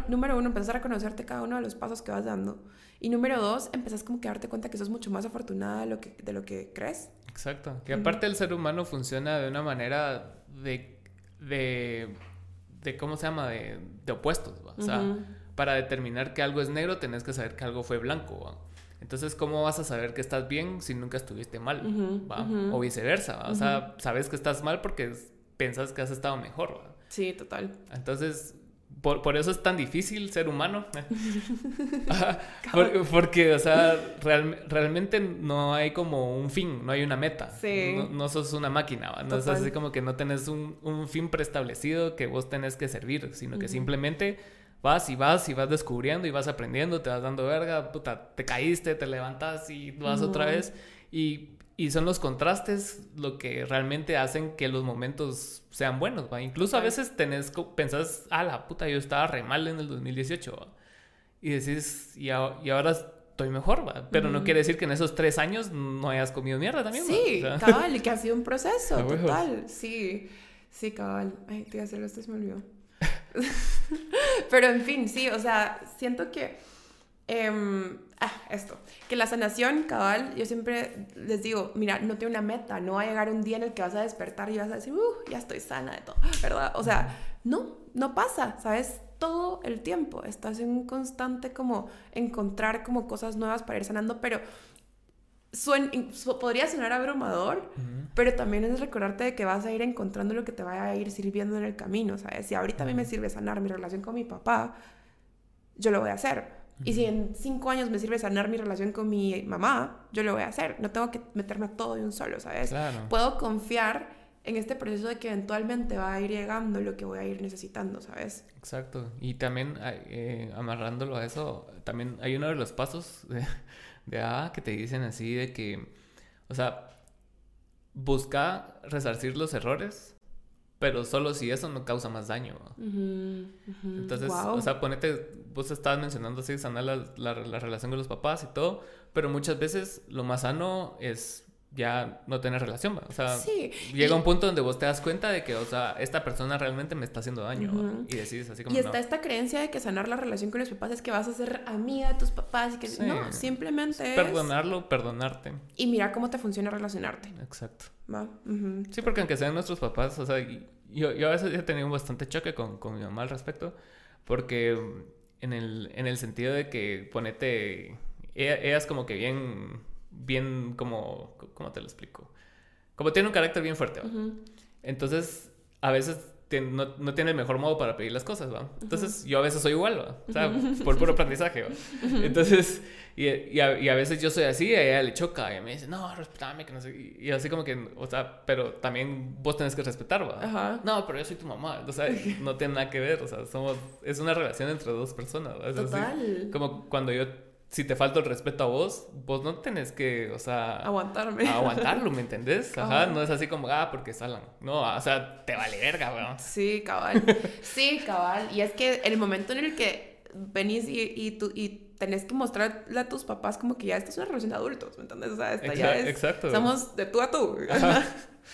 número uno, empezar a conocerte cada uno de los pasos que vas dando. Y número dos, empezás como que a darte cuenta que sos mucho más afortunada de lo que, de lo que crees. Exacto. Que aparte el ser humano funciona de una manera de, de de ¿cómo se llama? De, de opuestos, O sea, para determinar que algo es negro tenés que saber que algo fue blanco, Entonces, ¿cómo vas a saber que estás bien si nunca estuviste mal? O viceversa, O sea, sabes que estás mal porque pensás que has estado mejor, Sí, total. Entonces, por, por, eso es tan difícil ser humano. porque, o sea, realmente no hay como un fin, no hay una meta. No, sos una máquina, ¿va? no es así como que no tenés un, un, fin preestablecido que vos tenés que servir, sino que simplemente vas y vas y vas descubriendo y vas aprendiendo, te vas dando verga, puta, te caíste, te levantas y vas otra vez. Y y son los contrastes lo que realmente hacen que los momentos sean buenos, ¿va? Incluso a veces tenés, pensás, ah, la puta, yo estaba re mal en el 2018, Y decís, y, ahora estoy mejor, ¿va? Pero no quiere decir que en esos tres años no hayas comido mierda también, Sí, cabal, que ha sido un proceso, total, sí, sí, cabal. Ay, te iba a hacer esto, se me olvidó. Pero en fin, sí, o sea, siento que Em, ah, esto, que la sanación, cabal, yo siempre les digo, mira, no tiene una meta, no va a llegar un día en el que vas a despertar y vas a decir, uh, ya estoy sana de todo, ¿verdad? O sea, no, no pasa, ¿sabes? Todo el tiempo estás en un constante como encontrar como cosas nuevas para ir sanando, pero podría sonar abrumador, pero también es recordarte de que vas a ir encontrando lo que te vaya a ir sirviendo en el camino, ¿sabes? Si ahorita a mí me sirve sanar mi relación con mi papá, yo lo voy a hacer y si en cinco años me sirve sanar mi relación con mi mamá, yo lo voy a hacer. No tengo que meterme a todo de un solo, ¿sabes? Puedo confiar en este proceso de que eventualmente va a ir llegando lo que voy a ir necesitando, ¿sabes? Exacto. Y también eh, amarrándolo a eso, también hay uno de los pasos de, de A que te dicen así de que, o sea, busca resarcir los errores pero solo si eso no causa más daño. Entonces, o sea, ponete, vos estabas mencionando así, sanar la, la, relación con los papás y todo, pero muchas veces lo más sano es ya no tener relación, o sea, llega un punto donde vos te das cuenta de que, o sea, esta persona realmente me está haciendo daño y decides así como Y está esta creencia de que sanar la relación con los papás es que vas a ser amiga de tus papás y que no, simplemente es... Perdonarlo, perdonarte. Y mira cómo te funciona relacionarte. Exacto. ¿Va? Sí, porque aunque sean nuestros papás, o sea, yo, yo a veces he tenido bastante choque con, con mi mamá al respecto, porque en el, en el sentido de que ponete, ella, ella es como que bien bien como, ¿cómo te lo explico? Como tiene un carácter bien fuerte, ¿va? Entonces, a veces no, no, tiene el mejor modo para pedir las cosas, ¿va? Entonces, yo a veces soy igual, ¿va? O sea, por puro aprendizaje, ¿va? Entonces, y, y, a, y, a, veces yo soy así y a ella le choca y me dice, no, respetame, que no sé. Y así como que, o sea, pero también vos tenés que respetar, ¿va? No, pero yo soy tu mamá, o sea, no tiene nada que ver, o sea, somos, es una relación entre dos personas, ¿va? Es Total. Así, como cuando yo si te falta el respeto a vos, vos no tenés que, o sea... Aguantarme. Aguantarlo, ¿me entendés? Ajá, no es así como, ah, porque salan. No, o sea, te vale verga, weón. Sí, cabal. Sí, cabal. Y es que el momento en el que venís y, y, tú, y tenés que mostrarle a tus papás como que ya esta es una relación de adultos, ¿me entiendes? O sea, esta ya es... Exacto. Estamos de tú a tú.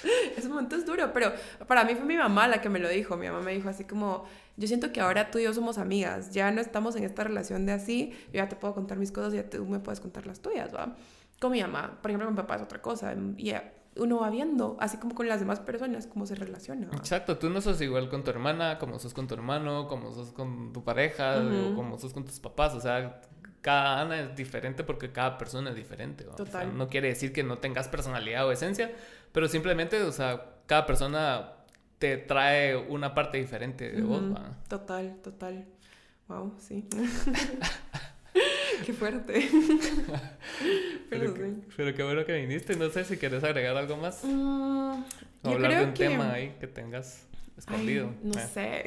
Ese momento es duro, pero para mí fue mi mamá la que me lo dijo. Mi mamá me dijo así como, yo siento que ahora tú y yo somos amigas, ya no estamos en esta relación de así, yo ya te puedo contar mis cosas y ya tú me puedes contar las tuyas, ¿va? Con mi mamá, por ejemplo, mi papá es otra cosa, y uno va viendo, así como con las demás personas, cómo se relaciona. Exacto, tú no sos igual con tu hermana, como sos con tu hermano, como sos con tu pareja, o como sos con tus papás, o sea, cada Ana es diferente porque cada persona es diferente. Total. no quiere decir que no tengas personalidad o esencia, pero simplemente, o sea, cada persona te trae una parte diferente de vos. Total, total. Wow, sí. qué fuerte. pero, qué bueno que viniste. No sé si quieres agregar algo más. Mm, o hablar de un tema ahí que tengas escondido. no eh. sé.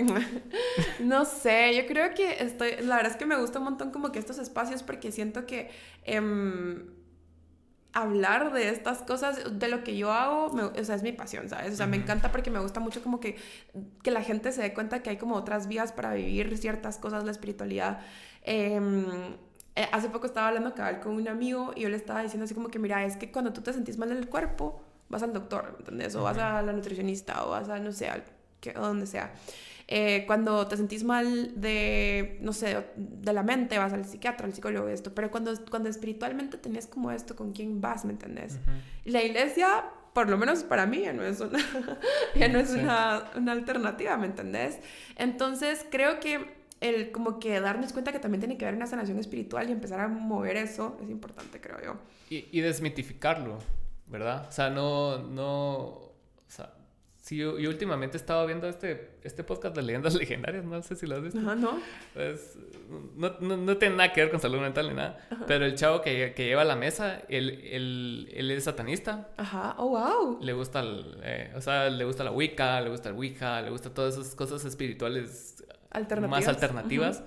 no sé. Yo creo que estoy. La verdad es que me gusta un montón como que estos espacios porque siento que. Em, hablar de estas cosas, de lo que yo hago, o sea, es mi pasión, ¿sabes? O sea, me encanta porque me gusta mucho como que, que la gente se dé cuenta que hay como otras vías para vivir ciertas cosas, la espiritualidad. Em, eh, hace poco estaba hablando cabal con un amigo y yo le estaba diciendo así como que, mira, es que cuando tú te sentís mal en el cuerpo, vas al doctor, ¿entendés? O vas a la nutricionista o vas a, no sé, a donde sea. Eh, cuando te sentís mal de, no sé, de la mente, vas al psiquiatra, al psicólogo, esto, pero cuando, cuando espiritualmente tenés como esto, ¿con quién vas, me entendés? Y la iglesia, por lo menos para mí, ya no es una, ya no es una, una alternativa, ¿me entendés? Entonces, creo que el como que darnos cuenta que también tiene que haber una sanación espiritual y empezar a mover eso es importante, creo yo. Y, y desmitificarlo, ¿verdad? O sea, no, no, Sí, yo, últimamente he estado viendo este, este podcast de leyendas legendarias, no sé si lo has visto. Ajá, ¿no? Pues, no, no, no, tiene nada que ver con salud mental ni nada, pero el chavo que, que, lleva la mesa, él, él, él, es satanista. Ajá, oh, wow. Le gusta, el, eh, o sea, le gusta la Wicca, le gusta el Ouija, le gusta todas esas cosas espirituales más alternativas.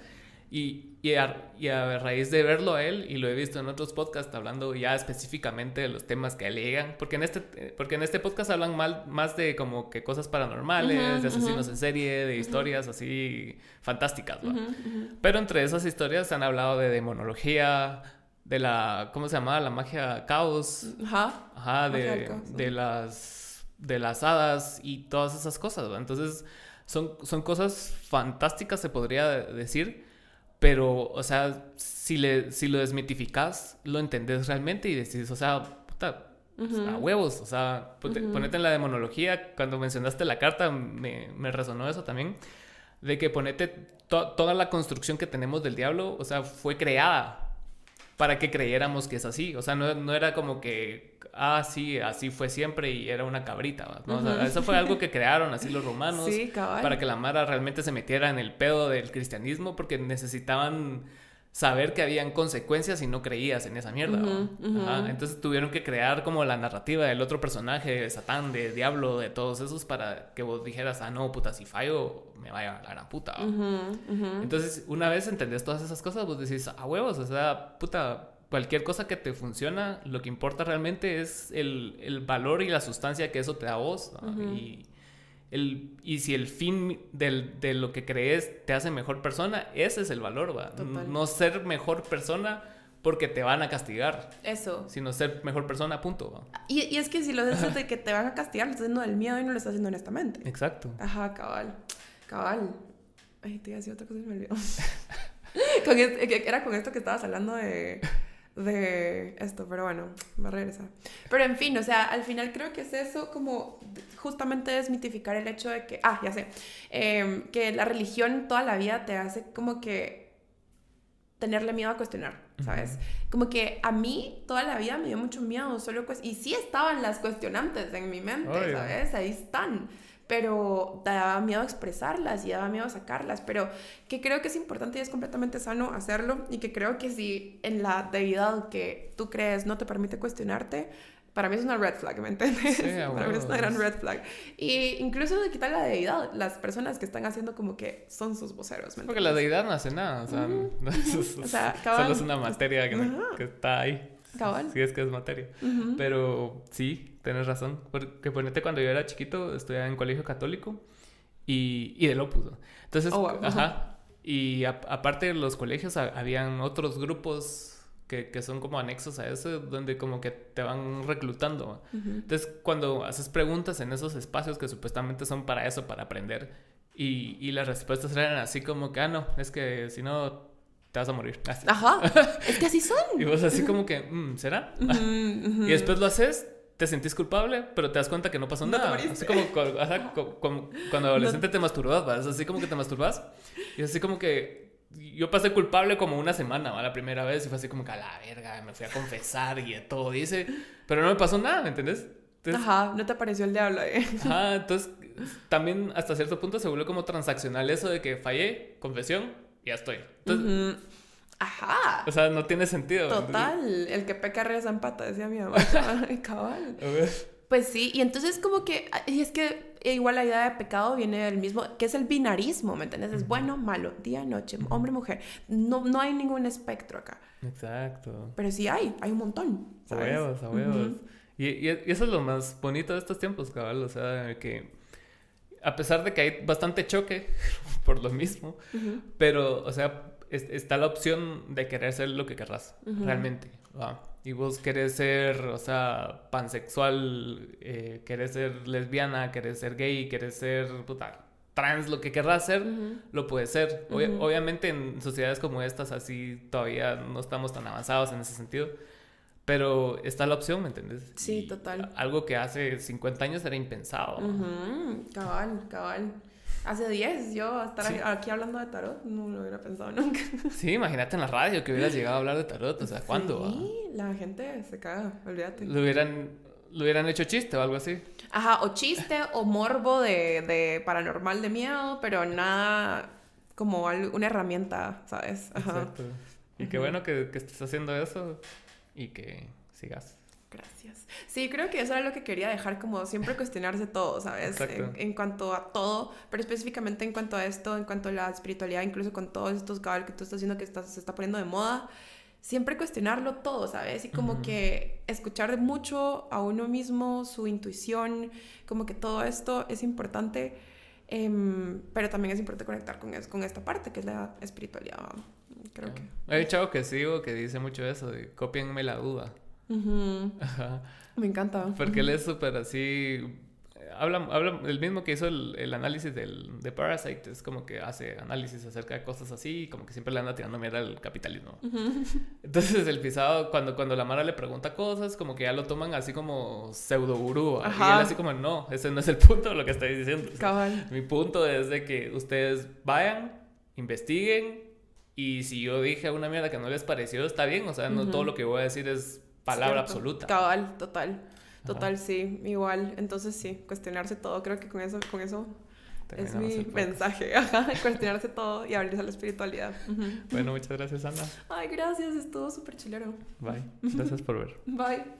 Y, y, a, raíz de verlo a él, y lo he visto en otros podcasts hablando ya específicamente de los temas que alegan, porque en este, porque en este podcast hablan mal, más de como que cosas paranormales, de asesinos en serie, de historias así fantásticas, Pero entre esas historias se han hablado de demonología, de la, ¿cómo se llama? La magia caos. Ajá. Ajá, de, de, las, de las hadas y todas esas cosas, Entonces, son, son cosas fantásticas, se podría decir pero, o sea, si, le, si lo desmitificas, lo entendés realmente y decís, o sea, puta, a huevos, o sea, ponete en la demonología, cuando mencionaste la carta, me, me resonó eso también, de que ponete toda la construcción que tenemos del diablo, o sea, fue creada para que creyéramos que es así, o sea, no, no era como que ah, sí, así fue siempre y era una cabrita, ¿no? o sea, eso fue algo que crearon así los romanos para que la Mara realmente se metiera en el pedo del cristianismo porque necesitaban saber que habían consecuencias si no creías en esa mierda. Entonces tuvieron que crear como la narrativa del otro personaje, de Satán, de Diablo, de todos esos, para que vos dijeras, ah, no, puta, si fallo, me vaya a la gran puta. Entonces, una vez entendés todas esas cosas, vos decís, a huevos, o sea, puta, cualquier cosa que te funciona, lo que importa realmente es el, el valor y la sustancia que eso te da a vos. y, el, y si el fin del, de lo que crees te hace mejor persona, ese es el valor, ¿va? No ser mejor persona porque te van a castigar. Eso. Sino ser mejor persona, punto. Y, y, es que si lo haces de que te van a castigar, lo estás haciendo del miedo y no lo estás haciendo honestamente. Exacto. Ajá, cabal. Cabal. Ay, te iba a decir otra cosa y me olvidó. con era con esto que estabas hablando de de esto, pero bueno, va a regresar. Pero en fin, o sea, al final creo que es eso como justamente desmitificar el hecho de que, ah, ya sé, em, que la religión toda la vida te hace como que tenerle miedo a cuestionar, ¿sabes? Como que a mí toda la vida me dio mucho miedo, solo y sí estaban las cuestionantes en mi mente, ¿sabes? Ahí están pero daba miedo expresarlas y daba miedo sacarlas, pero que creo que es importante y es completamente sano hacerlo y que creo que si en la deidad que tú crees no te permite cuestionarte, para mí es una red flag, ¿me entiendes? Sí, para mí es una gran red flag. Y incluso de quitar la deidad, las personas que están haciendo como que son sus voceros, ¿me Porque la deidad no hace nada, o sea, o sea solo es una materia que, que, está ahí. Cabal. Sí, es que es materia. Pero sí, tienes razón. Porque ponete cuando yo era chiquito, estudiaba en colegio católico y, y del Opus. Entonces, oh, ajá. Y aparte de los colegios, habían otros grupos que, que, son como anexos a eso, donde como que te van reclutando. Entonces, cuando haces preguntas en esos espacios que supuestamente son para eso, para aprender, y, y las respuestas eran así como que, ah, no, es que si no te vas a morir. Ajá, es que así son. y vos así como que, mm, ¿será? y después lo haces te sentís culpable, pero te das cuenta que no pasó nada. así como, cuando adolescente te masturbas, así como que te masturbas. Y así como que yo pasé culpable como una semana, ¿va? La primera vez y fue así como que a la verga, me fui a confesar y de todo, dice. Pero no me pasó nada, ¿me entiendes? Ajá, no te apareció el diablo ahí. Ajá, entonces también hasta cierto punto se vuelve como transaccional eso de que fallé, confesión, ya estoy. Entonces, Ajá. O sea, no tiene sentido. Total. El que peca reza en pata, decía mi mamá. Cabal. Pues sí, y entonces como que, y es que igual la idea de pecado viene del mismo, que es el binarismo, ¿me entiendes? Es bueno, malo, día, noche, hombre, mujer. No, no hay ningún espectro acá. Exacto. Pero sí hay, hay un montón. A huevos, a huevos. y, y, eso es lo más bonito de estos tiempos, cabal. O sea, que a pesar de que hay bastante choque por lo mismo, pero, o sea, está la opción de querer ser lo que querrás, realmente. Y vos querés ser, o sea, pansexual, eh, querés ser lesbiana, querés ser gay, querés ser puta, trans, lo que querrás ser, lo puedes ser. obviamente en sociedades como estas así todavía no estamos tan avanzados en ese sentido. Pero está la opción, ¿me entiendes? Sí, total. Algo que hace 50 años era impensado. Cabal, cabal. Hace 10, yo estar aquí hablando de tarot, no lo hubiera pensado nunca. Sí, imagínate en la radio que hubieras llegado a hablar de tarot, o sea, ¿cuándo? Sí, la gente se caga, olvídate. Lo hubieran, lo hubieran hecho chiste o algo así. Ajá, o chiste o morbo de, de paranormal de miedo, pero nada como una herramienta, ¿sabes? Ajá. Exacto. Y qué bueno que, que estés haciendo eso y que sigas. Gracias. Sí, creo que eso era lo que quería dejar, como siempre cuestionarse todo, ¿sabes? En, en, cuanto a todo, pero específicamente en cuanto a esto, en cuanto a la espiritualidad, incluso con todos estos cabal que tú estás haciendo que se está poniendo de moda, siempre cuestionarlo todo, ¿sabes? Y como que escuchar mucho a uno mismo, su intuición, como que todo esto es importante, em, pero también es importante conectar con, con esta parte que es la espiritualidad. Creo que. Hay un chavo que sigo que dice mucho eso, de copienme la duda. Me encanta. Porque él es súper así. Habla, habla, el mismo que hizo el, análisis del, de Parasite, es como que hace análisis acerca de cosas así, como que siempre le anda tirando mierda al capitalismo. Entonces, el pisado, cuando, cuando la Mara le pregunta cosas, como que ya lo toman así como pseudo gurú. Y él, así como, no, ese no es el punto de lo que estoy diciendo. mi punto es de que ustedes vayan, investiguen, y si yo dije una mierda que no les pareció, está bien. O sea, no todo lo que voy a decir es palabra absoluta. Cabal, total. Total, sí, igual. Entonces sí, cuestionarse todo. Creo que con eso, con eso es mi mensaje. cuestionarse todo y abrirse a la espiritualidad. Bueno, muchas gracias, Ana. Ay, gracias, estuvo súper chilero. Bye. Gracias por ver. Bye.